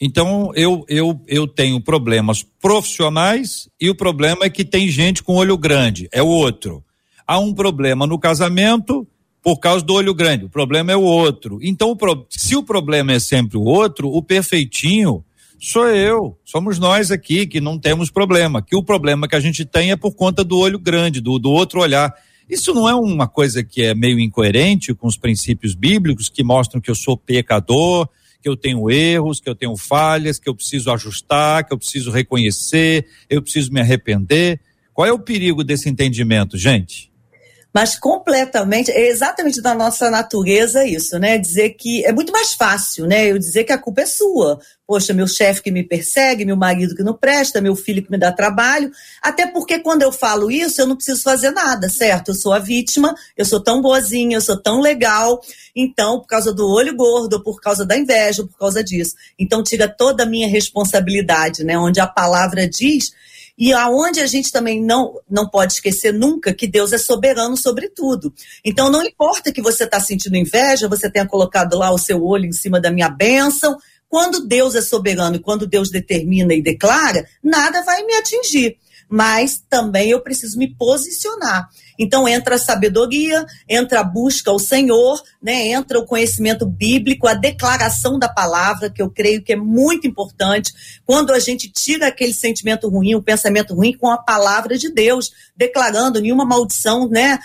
S2: Então eu, eu, eu tenho problemas profissionais e o problema é que tem gente com olho grande, é o outro. Há um problema no casamento por causa do olho grande, o problema é o outro. Então, se o problema é sempre o outro, o perfeitinho sou eu, somos nós aqui que não temos problema, que o problema que a gente tem é por conta do olho grande, do, do outro olhar. Isso não é uma coisa que é meio incoerente com os princípios bíblicos que mostram que eu sou pecador, que eu tenho erros, que eu tenho falhas, que eu preciso ajustar, que eu preciso reconhecer, eu preciso me arrepender. Qual é o perigo desse entendimento, gente?
S6: Mas completamente, é exatamente da nossa natureza isso, né? Dizer que é muito mais fácil, né? Eu dizer que a culpa é sua. Poxa, meu chefe que me persegue, meu marido que não presta, meu filho que me dá trabalho. Até porque quando eu falo isso, eu não preciso fazer nada, certo? Eu sou a vítima, eu sou tão boazinha, eu sou tão legal. Então, por causa do olho gordo, por causa da inveja, por causa disso. Então, tira toda a minha responsabilidade, né? Onde a palavra diz e aonde a gente também não, não pode esquecer nunca que Deus é soberano sobre tudo. Então não importa que você está sentindo inveja, você tenha colocado lá o seu olho em cima da minha bênção. Quando Deus é soberano e quando Deus determina e declara, nada vai me atingir. Mas também eu preciso me posicionar. Então entra a sabedoria, entra a busca ao Senhor, né? entra o conhecimento bíblico, a declaração da palavra, que eu creio que é muito importante. Quando a gente tira aquele sentimento ruim, o pensamento ruim, com a palavra de Deus, declarando nenhuma maldição, né?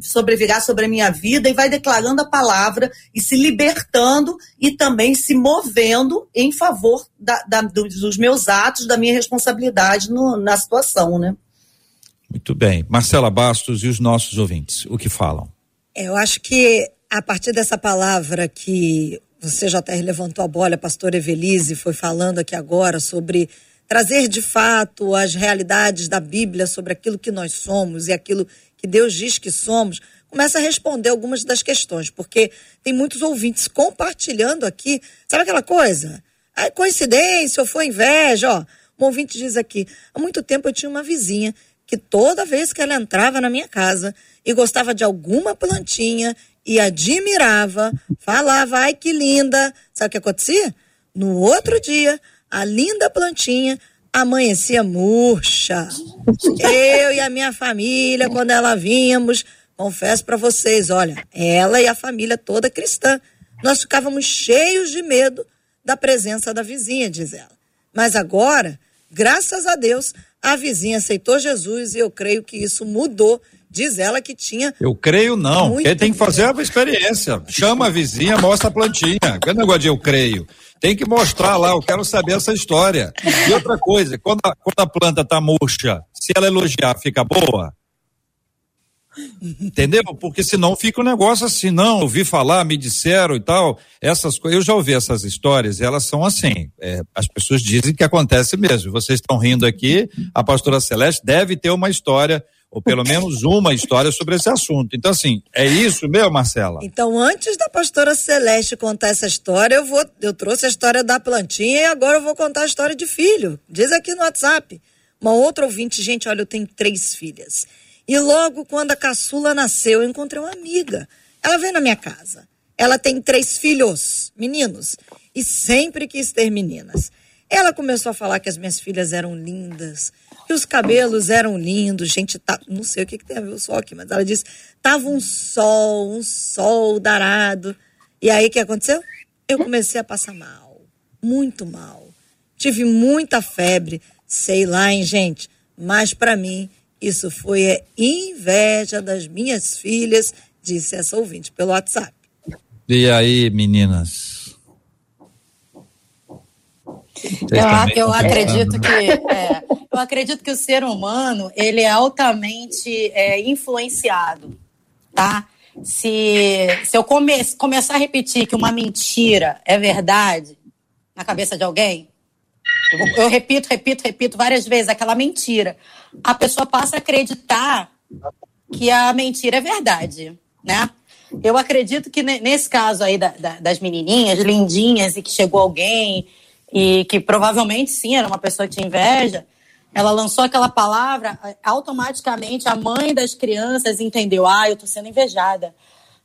S6: sobrevirar sobre a minha vida e vai declarando a palavra e se libertando e também se movendo em favor da, da, dos meus atos, da minha responsabilidade no, na situação, né?
S2: Muito bem. Marcela Bastos e os nossos ouvintes, o que falam?
S3: É, eu acho que a partir dessa palavra que você, JR, levantou a bola, a pastora Evelise foi falando aqui agora sobre trazer de fato as realidades da Bíblia sobre aquilo que nós somos e aquilo que Deus diz que somos, começa a responder algumas das questões, porque tem muitos ouvintes compartilhando aqui, sabe aquela coisa? É coincidência ou foi inveja? Ó, um ouvinte diz aqui: há muito tempo eu tinha uma vizinha que toda vez que ela entrava na minha casa e gostava de alguma plantinha e admirava, falava, ai que linda. Sabe o que acontecia? No outro dia, a linda plantinha amanhecia murcha. Eu e a minha família, quando ela vínhamos, confesso para vocês, olha, ela e a família toda cristã, nós ficávamos cheios de medo da presença da vizinha, diz ela. Mas agora, graças a Deus, a vizinha aceitou Jesus e eu creio que isso mudou. Diz ela que tinha.
S2: Eu creio não. Quem tem que fazer a experiência. Chama a vizinha, mostra a plantinha. Que negócio de eu creio. Tem que mostrar lá, eu quero saber essa história. E outra coisa, quando a, quando a planta está murcha, se ela elogiar, fica boa? Entendeu? Porque senão fica um negócio assim, não, ouvi falar, me disseram e tal. Essas coisas, eu já ouvi essas histórias, elas são assim. É, as pessoas dizem que acontece mesmo. Vocês estão rindo aqui, a pastora Celeste deve ter uma história ou pelo menos uma história sobre esse assunto. Então, assim, é isso mesmo, Marcela?
S3: Então, antes da pastora Celeste contar essa história, eu vou, eu trouxe a história da plantinha e agora eu vou contar a história de filho. Diz aqui no WhatsApp. Uma outra ouvinte, gente, olha, eu tenho três filhas. E logo quando a caçula nasceu, eu encontrei uma amiga. Ela veio na minha casa. Ela tem três filhos, meninos, e sempre quis ter meninas. Ela começou a falar que as minhas filhas eram lindas, que os cabelos eram lindos, gente, tá, não sei o que, que tem a ver o sol aqui, mas ela disse, tava um sol, um sol darado. E aí o que aconteceu? Eu comecei a passar mal, muito mal. Tive muita febre, sei lá, hein, gente, mas para mim isso foi é, inveja das minhas filhas, disse essa ouvinte pelo WhatsApp.
S2: E aí, meninas?
S4: Eu, eu acredito que é, eu acredito que o ser humano ele é altamente é, influenciado, tá? Se, se eu come, começar a repetir que uma mentira é verdade na cabeça de alguém, eu, repito, repito, repito várias vezes aquela mentira, a pessoa passa a acreditar que a mentira é verdade, né? Eu acredito que nesse caso aí da, da, das menininhas lindinhas e que chegou alguém e que provavelmente sim era uma pessoa que tinha inveja, ela lançou aquela palavra, automaticamente a mãe das crianças entendeu: ah, eu tô sendo invejada,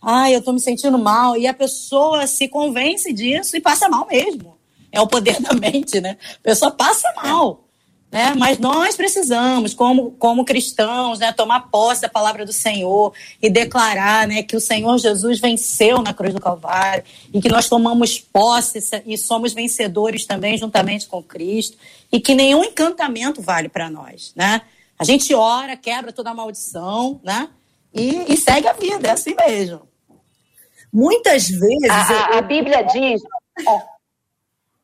S4: ah, eu tô me sentindo mal, e a pessoa se convence disso e passa mal mesmo. É o poder da mente, né? A pessoa passa mal. Né? Mas nós precisamos, como, como cristãos, né, tomar posse da palavra do Senhor e declarar né, que o Senhor Jesus venceu na cruz do Calvário e que nós tomamos posse e somos vencedores também juntamente com Cristo e que nenhum encantamento vale para nós. Né? A gente ora, quebra toda a maldição né? e, e segue a vida, é assim mesmo.
S6: Muitas vezes.
S5: A, a, a Bíblia diz.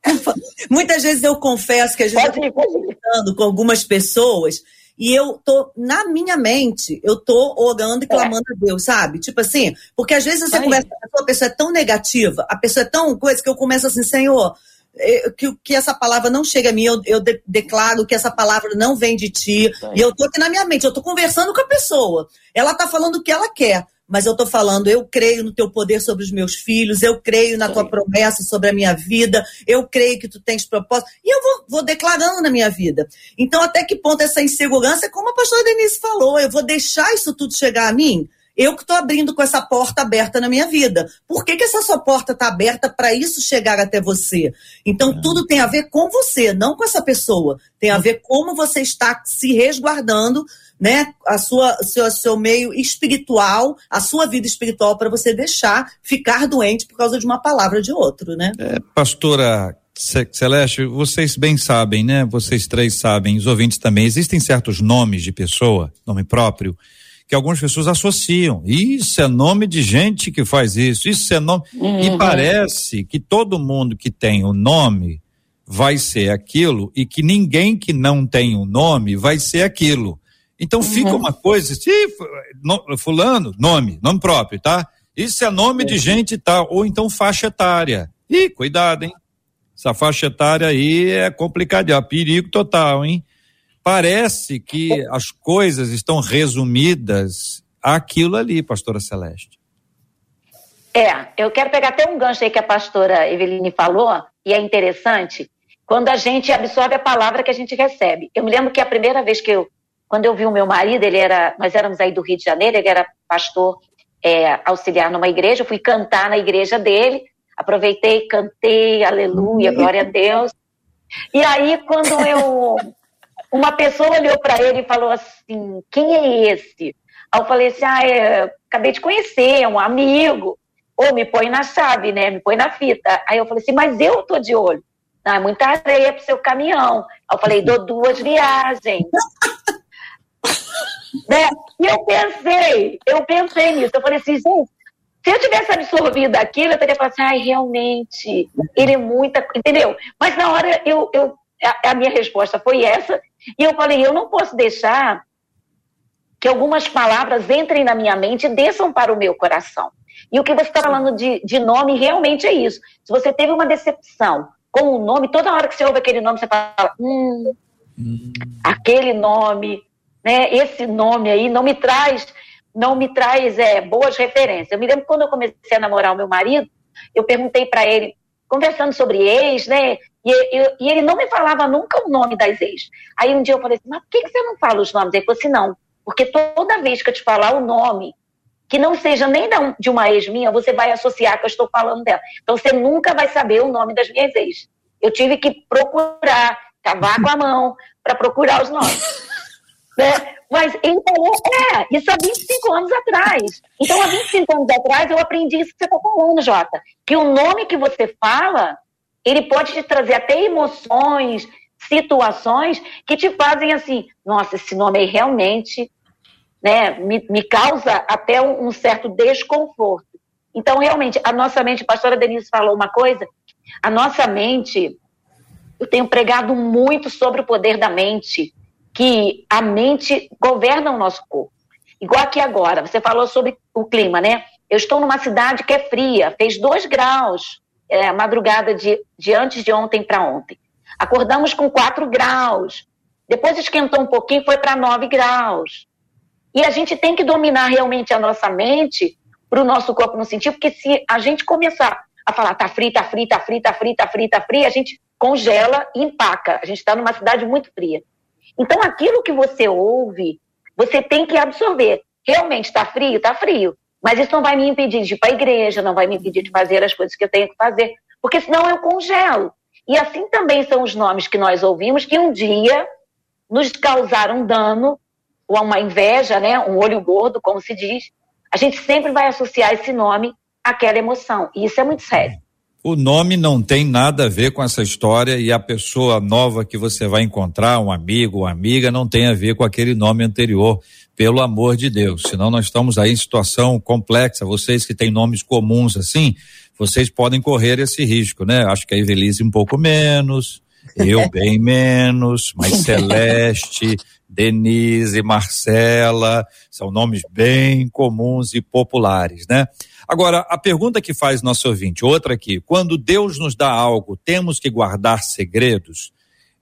S6: Muitas vezes eu confesso que vezes eu estou conversando com algumas pessoas e eu tô, na minha mente, eu tô orando e clamando é. a Deus, sabe? Tipo assim, porque às vezes você Aí. conversa com a pessoa é tão negativa, a pessoa é tão coisa que eu começo assim, Senhor, eh, que, que essa palavra não chega a mim, eu, eu de, declaro que essa palavra não vem de ti. E eu tô aqui na minha mente, eu tô conversando com a pessoa. Ela tá falando o que ela quer mas eu estou falando, eu creio no teu poder sobre os meus filhos, eu creio na tua promessa sobre a minha vida, eu creio que tu tens propósito, e eu vou, vou declarando na minha vida. Então, até que ponto essa insegurança, como a pastora Denise falou, eu vou deixar isso tudo chegar a mim? Eu que estou abrindo com essa porta aberta na minha vida. Por que, que essa sua porta está aberta para isso chegar até você? Então, é. tudo tem a ver com você, não com essa pessoa. Tem a ver como você está se resguardando né, a sua, seu, seu meio espiritual, a sua vida espiritual para você deixar ficar doente por causa de uma palavra de outro, né?
S2: É, pastora Celeste, vocês bem sabem, né? Vocês três sabem, os ouvintes também, existem certos nomes de pessoa, nome próprio, que algumas pessoas associam. Isso é nome de gente que faz isso, isso é nome. Uhum. E parece que todo mundo que tem o nome vai ser aquilo e que ninguém que não tem o nome vai ser aquilo. Então uhum. fica uma coisa, se fulano, nome, nome próprio, tá? Isso é nome é. de gente tal, ou então faixa etária. Ih, cuidado, hein? Essa faixa etária aí é complicada, é perigo total, hein? Parece que as coisas estão resumidas àquilo ali, pastora Celeste.
S5: É, eu quero pegar até um gancho aí que a pastora Eveline falou, e é interessante, quando a gente absorve a palavra que a gente recebe. Eu me lembro que a primeira vez que eu quando eu vi o meu marido, ele era, nós éramos aí do Rio de Janeiro, ele era pastor é, auxiliar numa igreja, eu fui cantar na igreja dele, aproveitei, cantei, aleluia, glória a Deus. E aí, quando eu. Uma pessoa olhou para ele e falou assim: quem é esse? Aí eu falei assim: ah, é, acabei de conhecer, é um amigo. Ou me põe na chave, né? Me põe na fita. Aí eu falei assim: mas eu tô de olho. Não, é muita areia pro seu caminhão. Aí eu falei: dou duas viagens. né? E eu pensei, eu pensei nisso. Eu falei assim: gente, se eu tivesse absorvido aquilo, eu teria falado assim, ai, realmente, ele é muita. Entendeu? Mas na hora eu, eu a, a minha resposta foi essa, e eu falei, eu não posso deixar que algumas palavras entrem na minha mente e desçam para o meu coração. E o que você está falando de, de nome realmente é isso. Se você teve uma decepção com o nome, toda hora que você ouve aquele nome, você fala, hum, hum. aquele nome, né? Esse nome aí não me traz não me traz é, boas referências. Eu me lembro quando eu comecei a namorar o meu marido, eu perguntei para ele, conversando sobre ex, né? E, e, e, ele não me falava nunca o nome das ex. Aí um dia eu falei assim, mas por que, que você não fala os nomes? Ele falou assim, não, porque toda vez que eu te falar o nome, que não seja nem de uma ex minha, você vai associar que eu estou falando dela. Então você nunca vai saber o nome das minhas ex. Eu tive que procurar, cavar com a mão, para procurar os nomes. né? Mas ele falou, é, isso há 25 anos atrás. Então, há 25 anos atrás, eu aprendi isso que você está falando, Jota. Que o nome que você fala, ele pode te trazer até emoções, situações que te fazem assim, nossa, esse nome aí realmente né, me, me causa até um, um certo desconforto. Então, realmente, a nossa mente, a pastora Denise falou uma coisa, a nossa mente, eu tenho pregado muito sobre o poder da mente, que a mente governa o nosso corpo. Igual aqui agora, você falou sobre o clima, né? Eu estou numa cidade que é fria, fez dois graus é, madrugada de, de antes de ontem para ontem. Acordamos com quatro graus. Depois esquentou um pouquinho, foi para nove graus. E a gente tem que dominar realmente a nossa mente para o nosso corpo no sentido, porque se a gente começar a falar tá frio, tá frio, tá frio, tá frio, tá frio, tá frio, a gente congela e empaca. A gente está numa cidade muito fria. Então, aquilo que você ouve, você tem que absorver. Realmente está frio? Está frio. Mas isso não vai me impedir de ir para a igreja, não vai me impedir de fazer as coisas que eu tenho que fazer, porque senão eu congelo. E assim também são os nomes que nós ouvimos que um dia nos causaram dano, ou uma inveja, né, um olho gordo, como se diz. A gente sempre vai associar esse nome àquela emoção. E isso é muito sério.
S2: O nome não tem nada a ver com essa história e a pessoa nova que você vai encontrar, um amigo, uma amiga, não tem a ver com aquele nome anterior, pelo amor de Deus. Senão nós estamos aí em situação complexa. Vocês que têm nomes comuns assim, vocês podem correr esse risco, né? Acho que a Evelise um pouco menos, eu bem menos, mas Celeste, Denise, Marcela, são nomes bem comuns e populares, né? Agora, a pergunta que faz nosso ouvinte, outra aqui, quando Deus nos dá algo, temos que guardar segredos?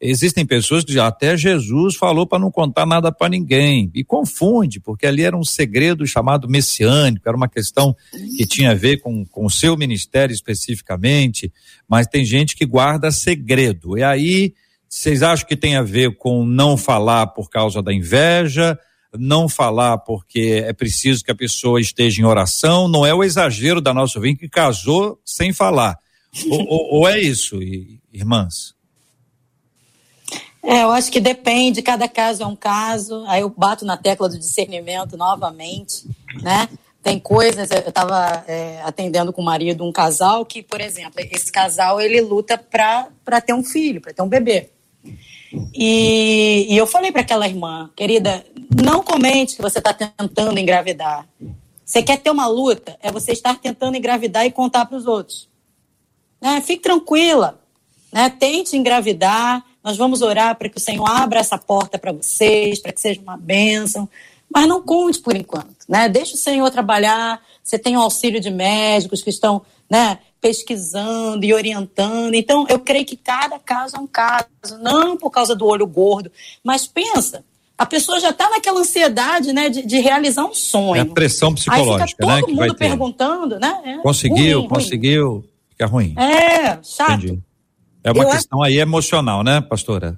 S2: Existem pessoas que até Jesus falou para não contar nada para ninguém e confunde, porque ali era um segredo chamado messiânico, era uma questão que tinha a ver com, o seu ministério especificamente, mas tem gente que guarda segredo. E aí, vocês acham que tem a ver com não falar por causa da inveja? não falar porque é preciso que a pessoa esteja em oração, não é o exagero da nossa ouvinte que casou sem falar. ou, ou, ou, é isso, irmãs?
S4: É, eu acho que depende, cada caso é um caso. Aí eu bato na tecla do discernimento novamente, né? Tem coisas, eu estava é, atendendo com o marido um casal que, por exemplo, esse casal ele luta para ter um filho, para ter um bebê. E, e eu falei para aquela irmã, querida, não comente que você está tentando engravidar. Você quer ter uma luta? É você estar tentando engravidar e contar para os outros. Né? Fique tranquila. Né? Tente engravidar. Nós vamos orar para que o Senhor abra essa porta para vocês, para que seja uma bênção. Mas não conte por enquanto. Né? Deixe o Senhor trabalhar. Você tem o auxílio de médicos que estão né, pesquisando e orientando. Então, eu creio que cada caso é um caso, não por causa do olho gordo, mas pensa, a pessoa já está naquela ansiedade, né, de, de, realizar um sonho. É
S2: a pressão psicológica,
S4: Aí
S2: fica
S4: todo
S2: né,
S4: mundo perguntando, né?
S2: É conseguiu, ruim, conseguiu, ruim. fica ruim.
S4: É, chato.
S2: Entendi. É uma eu questão acho... aí emocional, né, pastora?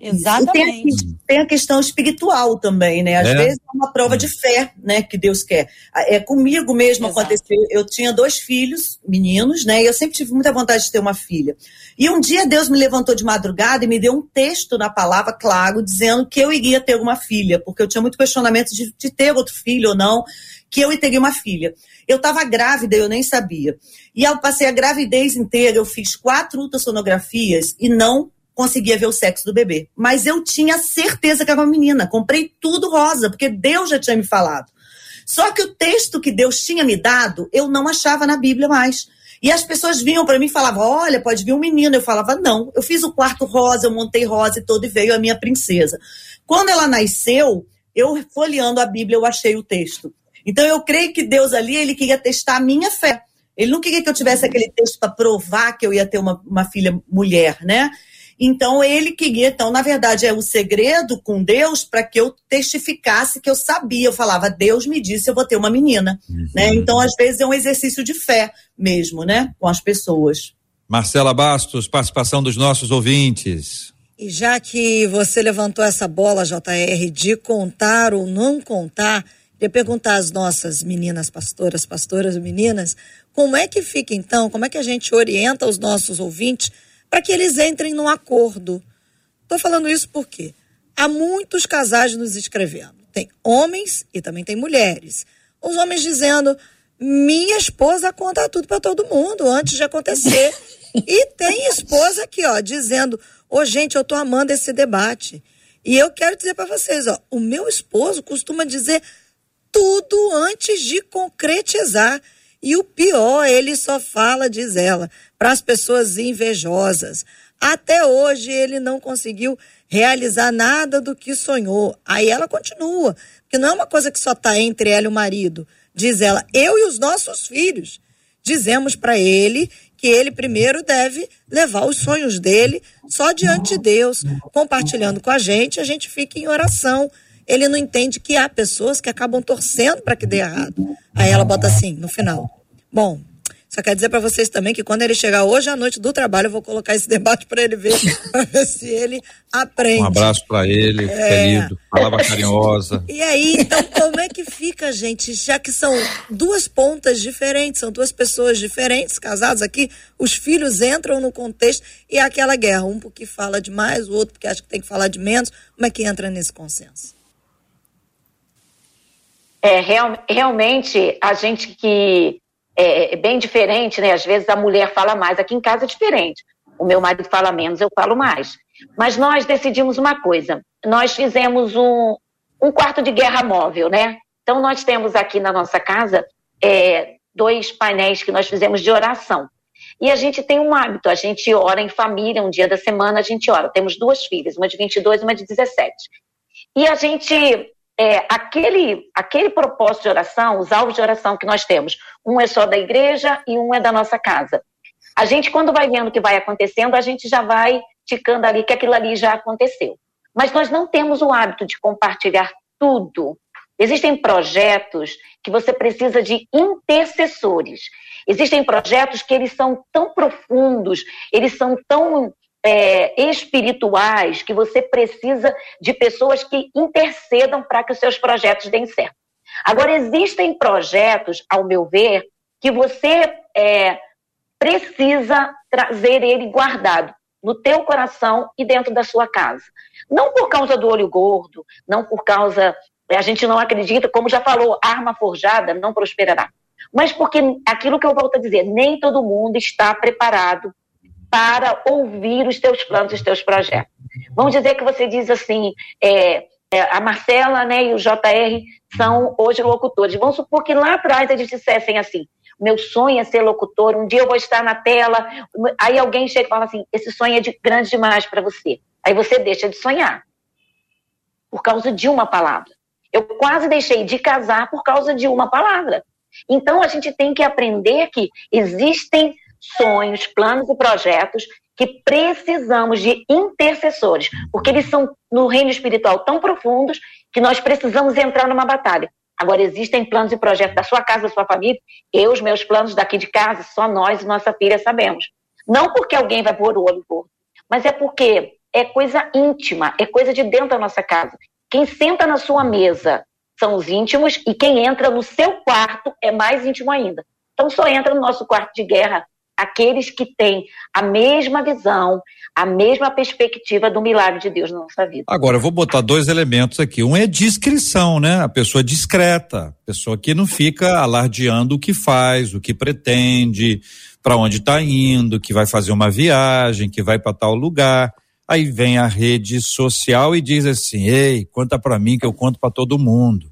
S4: Exatamente.
S6: Tem a, tem a, questão espiritual também, né? Às é. vezes é uma prova de fé, né? Que Deus quer. É comigo mesmo Exato. aconteceu. Eu tinha dois filhos, meninos, né? E eu sempre tive muita vontade de ter uma filha. E um dia Deus me levantou de madrugada e me deu um texto na palavra, claro, dizendo que eu iria ter uma filha, porque eu tinha muito questionamento de, de ter outro filho ou não, que eu ia ter uma filha. Eu estava grávida, eu nem sabia. E eu passei a gravidez inteira, eu fiz quatro ultrassonografias e não conseguia ver o sexo do bebê. Mas eu tinha certeza que era uma menina. Comprei tudo rosa, porque Deus já tinha me falado. Só que o texto que Deus tinha me dado, eu não achava na Bíblia mais. E as pessoas vinham para mim e falavam: Olha, pode vir um menino. Eu falava: Não, eu fiz o quarto rosa, eu montei rosa e todo, e veio a minha princesa. Quando ela nasceu, eu folheando a Bíblia, eu achei o texto. Então eu creio que Deus ali, ele queria testar a minha fé. Ele não queria que eu tivesse aquele texto para provar que eu ia ter uma, uma filha mulher, né? Então ele queria, então, na verdade, é o segredo com Deus para que eu testificasse que eu sabia. Eu falava, Deus me disse, eu vou ter uma menina. Uhum. Né? Então, às vezes, é um exercício de fé mesmo, né? Com as pessoas.
S2: Marcela Bastos, participação dos nossos ouvintes.
S3: E já que você levantou essa bola, JR, de contar ou não contar, queria perguntar às nossas meninas pastoras, pastoras meninas, como é que fica então, como é que a gente orienta os nossos ouvintes para que eles entrem num acordo. Estou falando isso porque há muitos casais nos escrevendo. Tem homens e também tem mulheres. Os homens dizendo: minha esposa conta tudo para todo mundo antes de acontecer. e tem esposa aqui, ó, dizendo: ô oh, gente, eu tô amando esse debate. E eu quero dizer para vocês, ó, o meu esposo costuma dizer tudo antes de concretizar. E o pior, ele só fala, diz ela, para as pessoas invejosas. Até hoje ele não conseguiu realizar nada do que sonhou. Aí ela continua, porque não é uma coisa que só está entre ela e o marido. Diz ela, eu e os nossos filhos dizemos para ele que ele primeiro deve levar os sonhos dele só diante de Deus, compartilhando com a gente, a gente fica em oração. Ele não entende que há pessoas que acabam torcendo para que dê errado. Aí ela bota assim, no final. Bom, só quer dizer para vocês também que quando ele chegar hoje à noite do trabalho, eu vou colocar esse debate para ele ver, para ver se ele aprende.
S2: Um abraço para ele, é... querido, palavra carinhosa.
S3: E aí, então, como é que fica, gente? Já que são duas pontas diferentes, são duas pessoas diferentes, casados aqui, os filhos entram no contexto e é aquela guerra, um porque fala demais, o outro porque acha que tem que falar de menos. Como é que entra nesse consenso?
S5: É, real, realmente, a gente que é, é, bem diferente, né? Às vezes a mulher fala mais, aqui em casa é diferente. O meu marido fala menos, eu falo mais. Mas nós decidimos uma coisa: nós fizemos um, um quarto de guerra móvel, né? Então nós temos aqui na nossa casa é, dois painéis que nós fizemos de oração. E a gente tem um hábito, a gente ora em família, um dia da semana a gente ora. Temos duas filhas, uma de 22 e uma de 17. E a gente é, aquele, aquele propósito de oração, os alvos de oração que nós temos, um é só da igreja e um é da nossa casa. A gente, quando vai vendo o que vai acontecendo, a gente já vai ticando ali que aquilo ali já aconteceu. Mas nós não temos o hábito de compartilhar tudo. Existem projetos que você precisa de intercessores. Existem projetos que eles são tão profundos, eles são tão é, espirituais que você precisa de pessoas que intercedam para que os seus projetos deem certo. Agora, existem projetos, ao meu ver, que você é, precisa trazer ele guardado no teu coração e dentro da sua casa. Não por causa do olho gordo, não por causa. A gente não acredita, como já falou, arma forjada não prosperará. Mas porque aquilo que eu volto a dizer, nem todo mundo está preparado para ouvir os teus planos, os teus projetos. Vamos dizer que você diz assim, é, é, a Marcela né, e o JR são hoje locutores. Vamos supor que lá atrás eles dissessem assim, meu sonho é ser locutor, um dia eu vou estar na tela, aí alguém chega e fala assim, esse sonho é de, grande demais para você. Aí você deixa de sonhar, por causa de uma palavra. Eu quase deixei de casar por causa de uma palavra. Então a gente tem que aprender que existem sonhos, planos e projetos que precisamos de intercessores, porque eles são no reino espiritual tão profundos que nós precisamos entrar numa batalha. Agora, existem planos e projetos da sua casa, da sua família. Eu, os meus planos daqui de casa, só nós e nossa filha sabemos. Não porque alguém vai pôr o olho mas é porque é coisa íntima, é coisa de dentro da nossa casa. Quem senta na sua mesa são os íntimos e quem entra no seu quarto é mais íntimo ainda. Então só entra no nosso quarto de guerra aqueles que têm a mesma visão, a mesma perspectiva do milagre de Deus na nossa vida.
S2: Agora, eu vou botar dois elementos aqui. Um é discrição, né? A pessoa discreta, pessoa que não fica alardeando o que faz, o que pretende, para onde está indo, que vai fazer uma viagem, que vai para tal lugar. Aí vem a rede social e diz assim: "Ei, conta para mim que eu conto para todo mundo".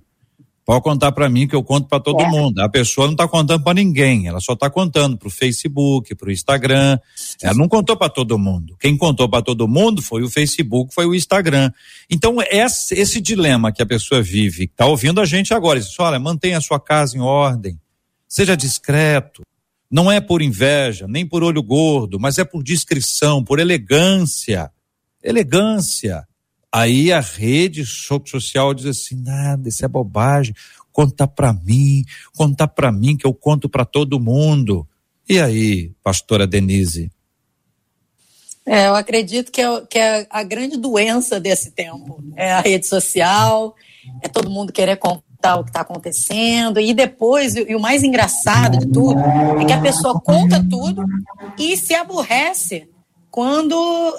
S2: Pode contar para mim que eu conto para todo é. mundo. A pessoa não está contando para ninguém, ela só está contando para o Facebook, para o Instagram. Ela não contou para todo mundo. Quem contou para todo mundo foi o Facebook, foi o Instagram. Então esse, esse dilema que a pessoa vive, está ouvindo a gente agora, diz: olha, mantenha a sua casa em ordem, seja discreto. Não é por inveja, nem por olho gordo, mas é por discrição, por elegância. Elegância. Aí a rede social diz assim: nada, isso é bobagem. Conta para mim, conta para mim que eu conto para todo mundo. E aí, pastora Denise?
S4: É, eu acredito que é, que é a grande doença desse tempo. É a rede social, é todo mundo querer contar o que está acontecendo. E depois, e o mais engraçado de tudo, é que a pessoa conta tudo e se aborrece quando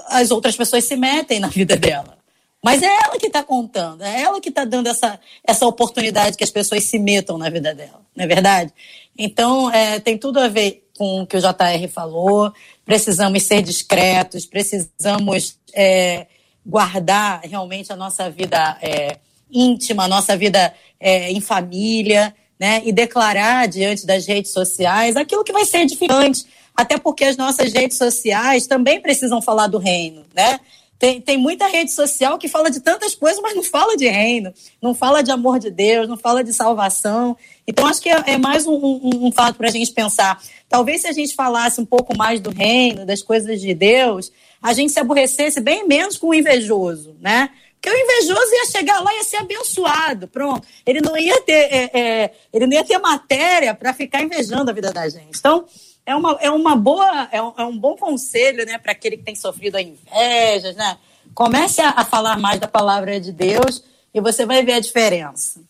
S4: as outras pessoas se metem na vida dela. Mas é ela que está contando, é ela que está dando essa, essa oportunidade que as pessoas se metam na vida dela, não é verdade? Então, é, tem tudo a ver com o que o JR falou. Precisamos ser discretos, precisamos é, guardar realmente a nossa vida é, íntima, a nossa vida é, em família, né? E declarar diante das redes sociais aquilo que vai ser edificante. Até porque as nossas redes sociais também precisam falar do reino, né? Tem, tem muita rede social que fala de tantas coisas, mas não fala de reino, não fala de amor de Deus, não fala de salvação. Então, acho que é, é mais um, um, um fato para a gente pensar. Talvez se a gente falasse um pouco mais do reino, das coisas de Deus, a gente se aborrecesse bem menos com o invejoso, né? Porque o invejoso ia chegar lá e ia ser abençoado, pronto. Ele não ia ter, é, é, ele não ia ter matéria para ficar invejando a vida da gente. Então, é uma, é uma boa, é um, é um bom conselho, né, para aquele que tem sofrido a inveja, né? Comece a, a falar mais da palavra de Deus e você vai ver a diferença.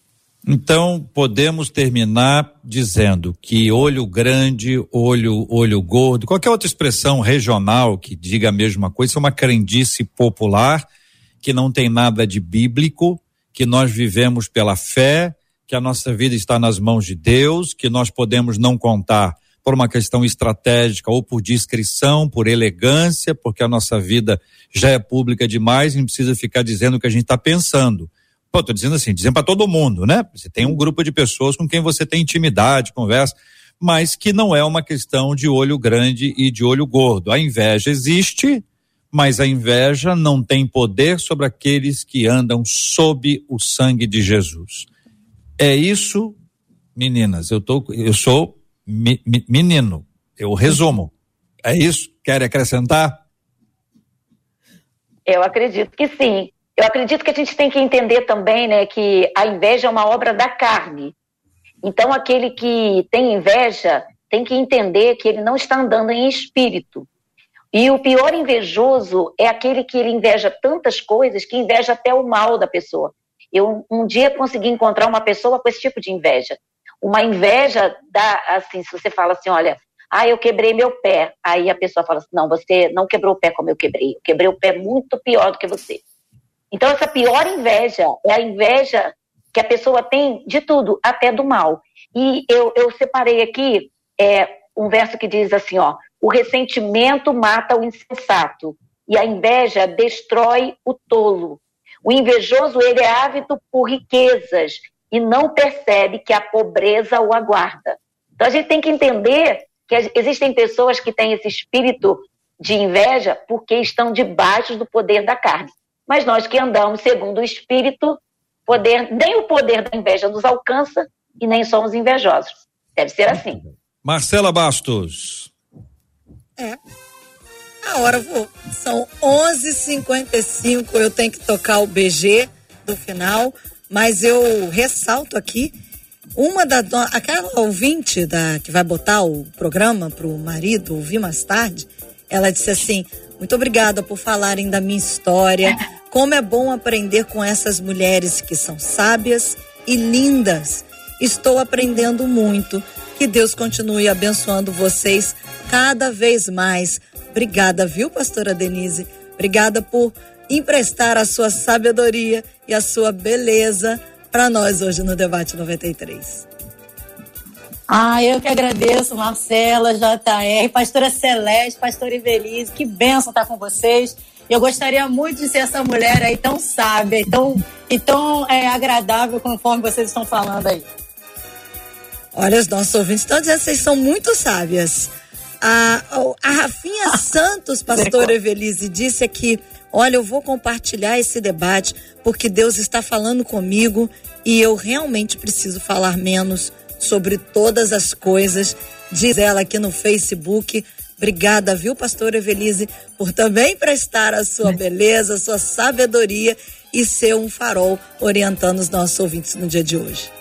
S2: Então, podemos terminar dizendo que olho grande, olho, olho gordo, qualquer outra expressão regional que diga a mesma coisa, é uma crendice popular que não tem nada de bíblico, que nós vivemos pela fé, que a nossa vida está nas mãos de Deus, que nós podemos não contar por uma questão estratégica ou por discrição, por elegância, porque a nossa vida já é pública demais e não precisa ficar dizendo o que a gente está pensando. Pô, tô dizendo assim, dizendo para todo mundo, né? Você tem um grupo de pessoas com quem você tem intimidade, conversa, mas que não é uma questão de olho grande e de olho gordo. A inveja existe, mas a inveja não tem poder sobre aqueles que andam sob o sangue de Jesus. É isso, meninas. Eu tô, eu sou mi, menino. Eu resumo. É isso? Quer acrescentar?
S5: Eu acredito que sim. Eu acredito que a gente tem que entender também, né, que a inveja é uma obra da carne. Então, aquele que tem inveja tem que entender que ele não está andando em espírito. E o pior invejoso é aquele que ele inveja tantas coisas que inveja até o mal da pessoa. Eu um dia consegui encontrar uma pessoa com esse tipo de inveja uma inveja da, assim, se você fala assim, olha, ah, eu quebrei meu pé. Aí a pessoa fala assim, não, você não quebrou o pé como eu quebrei. Eu quebrei o pé muito pior do que você. Então, essa pior inveja é a inveja que a pessoa tem de tudo, até do mal. E eu, eu separei aqui é, um verso que diz assim, ó, o ressentimento mata o insensato e a inveja destrói o tolo. O invejoso, ele é ávido por riquezas e não percebe que a pobreza o aguarda. Então a gente tem que entender que existem pessoas que têm esse espírito de inveja porque estão debaixo do poder da carne. Mas nós que andamos segundo o espírito, poder, nem o poder da inveja nos alcança e nem somos invejosos. Deve ser assim.
S2: Marcela Bastos.
S3: É. A hora voou. São 11:55. Eu tenho que tocar o BG do final mas eu ressalto aqui uma da aquela ouvinte da que vai botar o programa para o marido ouvir mais tarde, ela disse assim: Muito obrigada por falarem da minha história. Como é bom aprender com essas mulheres que são sábias e lindas. Estou aprendendo muito. Que Deus continue abençoando vocês cada vez mais. Obrigada, viu, pastora Denise? Obrigada por emprestar a sua sabedoria e a sua beleza para nós hoje no Debate 93.
S4: Ah, eu que agradeço, Marcela, JR, pastora Celeste, pastora Ivelise, que benção estar com vocês. Eu gostaria muito de ser essa mulher aí tão sábia e tão, e tão é, agradável conforme vocês estão falando aí.
S3: Olha, os nossos ouvintes estão dizendo que vocês são muito sábias. A, a Rafinha Santos, pastora Evelise, disse aqui: Olha, eu vou compartilhar esse debate porque Deus está falando comigo e eu realmente preciso falar menos sobre todas as coisas. Diz ela aqui no Facebook. Obrigada, viu, pastor Evelise, por também prestar a sua beleza, a sua sabedoria e ser um farol orientando os nossos ouvintes no dia de hoje.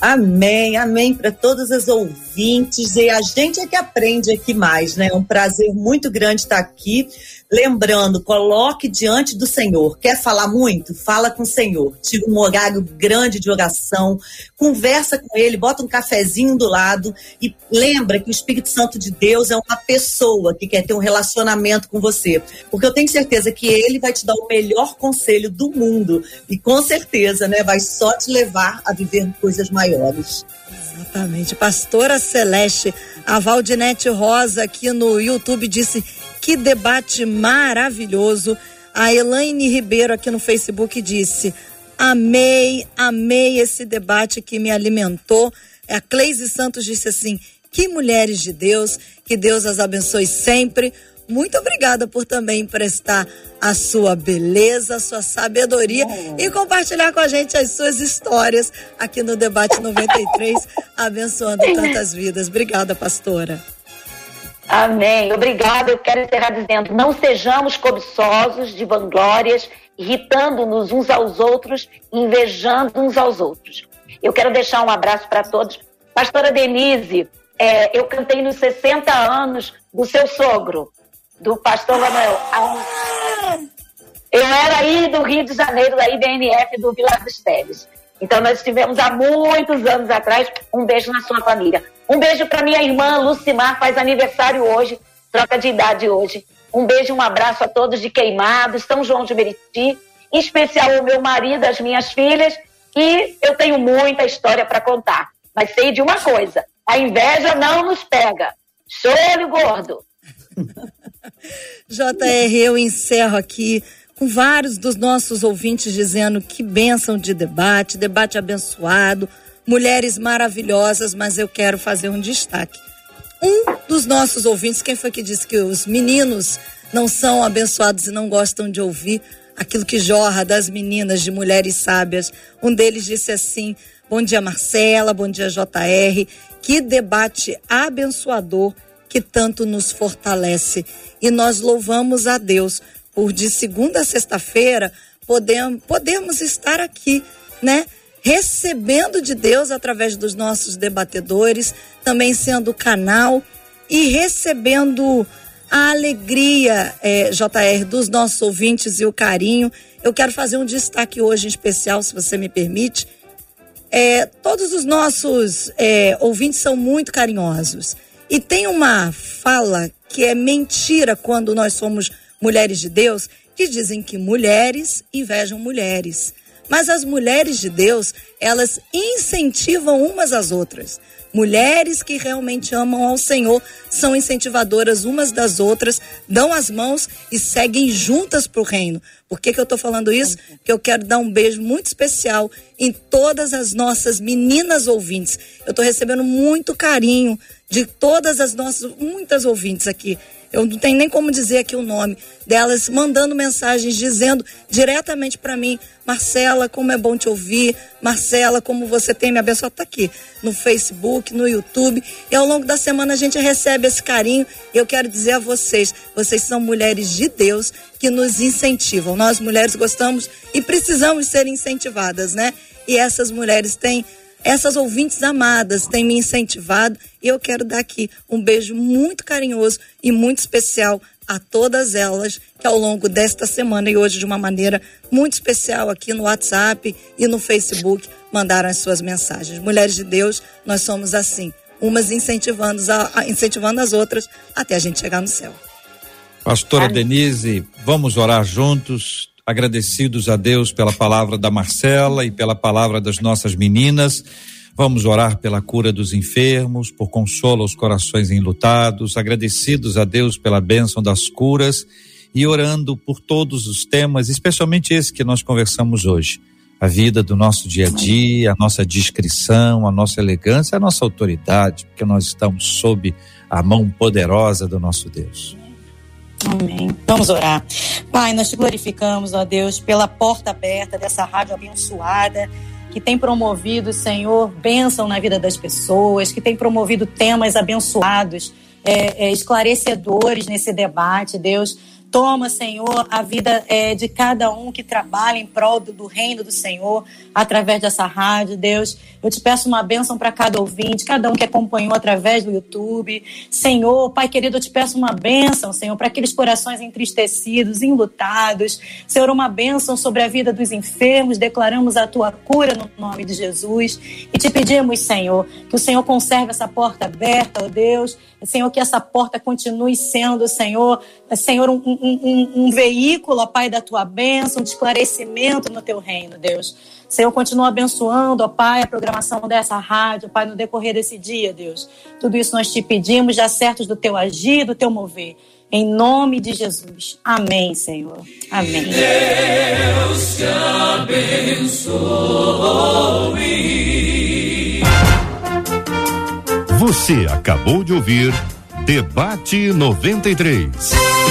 S6: Amém, amém para todas as ouvintes. E a gente é que aprende aqui mais, né? É um prazer muito grande estar aqui. Lembrando, coloque diante do Senhor. Quer falar muito? Fala com o Senhor. Tira um horário grande de oração, conversa com ele, bota um cafezinho do lado e lembra que o Espírito Santo de Deus é uma pessoa que quer ter um relacionamento com você. Porque eu tenho certeza que ele vai te dar o melhor conselho do mundo e com certeza, né, vai só te levar a viver coisas maiores.
S3: Exatamente. Pastora Celeste, a Valdinete Rosa aqui no YouTube disse que debate maravilhoso. A Elaine Ribeiro aqui no Facebook disse: Amei, amei esse debate que me alimentou. A Cleise Santos disse assim: Que mulheres de Deus, que Deus as abençoe sempre. Muito obrigada por também emprestar a sua beleza, a sua sabedoria oh. e compartilhar com a gente as suas histórias aqui no Debate 93, abençoando tantas vidas. Obrigada, pastora.
S5: Amém. Obrigada. Eu quero encerrar dizendo: não sejamos cobiçosos de vanglórias, irritando-nos uns aos outros, invejando uns aos outros. Eu quero deixar um abraço para todos. Pastora Denise, é, eu cantei nos 60 anos do seu sogro, do pastor Manuel. Eu era aí do Rio de Janeiro, da IBNF do Vila dos Teles. Então, nós tivemos há muitos anos atrás um beijo na sua família. Um beijo para minha irmã Lucimar, faz aniversário hoje, troca de idade hoje. Um beijo, um abraço a todos de Queimados, São João de Meriti, em especial o meu marido, as minhas filhas. E eu tenho muita história para contar. Mas sei de uma coisa: a inveja não nos pega. Choro gordo.
S3: JR, eu encerro aqui com vários dos nossos ouvintes dizendo que bênção de debate, debate abençoado, mulheres maravilhosas, mas eu quero fazer um destaque. Um dos nossos ouvintes, quem foi que disse que os meninos não são abençoados e não gostam de ouvir aquilo que jorra das meninas, de mulheres sábias? Um deles disse assim: Bom dia, Marcela, bom dia, JR. Que debate abençoador que tanto nos fortalece. E nós louvamos a Deus por de segunda a sexta-feira podemos, podemos estar aqui, né? Recebendo de Deus através dos nossos debatedores, também sendo canal e recebendo a alegria, é, JR, dos nossos ouvintes e o carinho. Eu quero fazer um destaque hoje em especial, se você me permite. É, todos os nossos é, ouvintes são muito carinhosos. E tem uma fala que é mentira quando nós somos mulheres de Deus, que dizem que mulheres invejam mulheres. Mas as mulheres de Deus, elas incentivam umas às outras. Mulheres que realmente amam ao Senhor são incentivadoras umas das outras, dão as mãos e seguem juntas para o reino. Por que, que eu estou falando isso? Porque eu quero dar um beijo muito especial em todas as nossas meninas ouvintes. Eu estou recebendo muito carinho de todas as nossas, muitas ouvintes aqui eu não tenho nem como dizer aqui o nome delas, mandando mensagens dizendo diretamente para mim: Marcela, como é bom te ouvir. Marcela, como você tem me abençoado. Está aqui no Facebook, no YouTube. E ao longo da semana a gente recebe esse carinho. E eu quero dizer a vocês: vocês são mulheres de Deus que nos incentivam. Nós mulheres gostamos e precisamos ser incentivadas, né? E essas mulheres têm essas ouvintes amadas têm me incentivado e eu quero dar aqui um beijo muito carinhoso e muito especial a todas elas que ao longo desta semana e hoje de uma maneira muito especial aqui no WhatsApp e no Facebook mandaram as suas mensagens. Mulheres de Deus, nós somos assim, umas incentivando, a, incentivando as outras até a gente chegar no céu.
S2: Pastora Denise, vamos orar juntos, agradecidos a Deus pela palavra da Marcela e pela palavra das nossas meninas. Vamos orar pela cura dos enfermos, por consolo aos corações enlutados, agradecidos a Deus pela bênção das curas e orando por todos os temas, especialmente esse que nós conversamos hoje. A vida do nosso dia a dia, a nossa discrição, a nossa elegância, a nossa autoridade, porque nós estamos sob a mão poderosa do nosso Deus.
S4: Amém. Vamos orar. Pai, nós te glorificamos, ó Deus, pela porta aberta dessa rádio abençoada que tem promovido, Senhor, bênção na vida das pessoas, que tem promovido temas abençoados, é, é, esclarecedores nesse debate, Deus. Toma, Senhor, a vida é, de cada um que trabalha em prol do, do, reino do Senhor através dessa rádio, Deus. Eu te peço uma bênção para cada ouvinte, cada um que acompanhou através do YouTube. Senhor, Pai querido, eu te peço uma bênção, Senhor, para aqueles corações entristecidos, enlutados. Senhor, uma bênção sobre a vida dos enfermos. Declaramos a tua cura no nome de Jesus. E te pedimos, Senhor, que o Senhor conserve essa porta aberta, ó Deus. Senhor, que essa porta continue sendo, Senhor, Senhor, um, um, um, veículo, ó Pai, da tua bênção, de esclarecimento no teu reino, Deus. Senhor, continua abençoando, ó Pai, a programação dessa rádio, Pai, no decorrer desse dia, Deus. Tudo isso nós te pedimos, já certos do teu agir, do teu mover. Em nome de Jesus. Amém, Senhor. Amém. Deus te abençoe.
S1: Você acabou de ouvir Debate 93.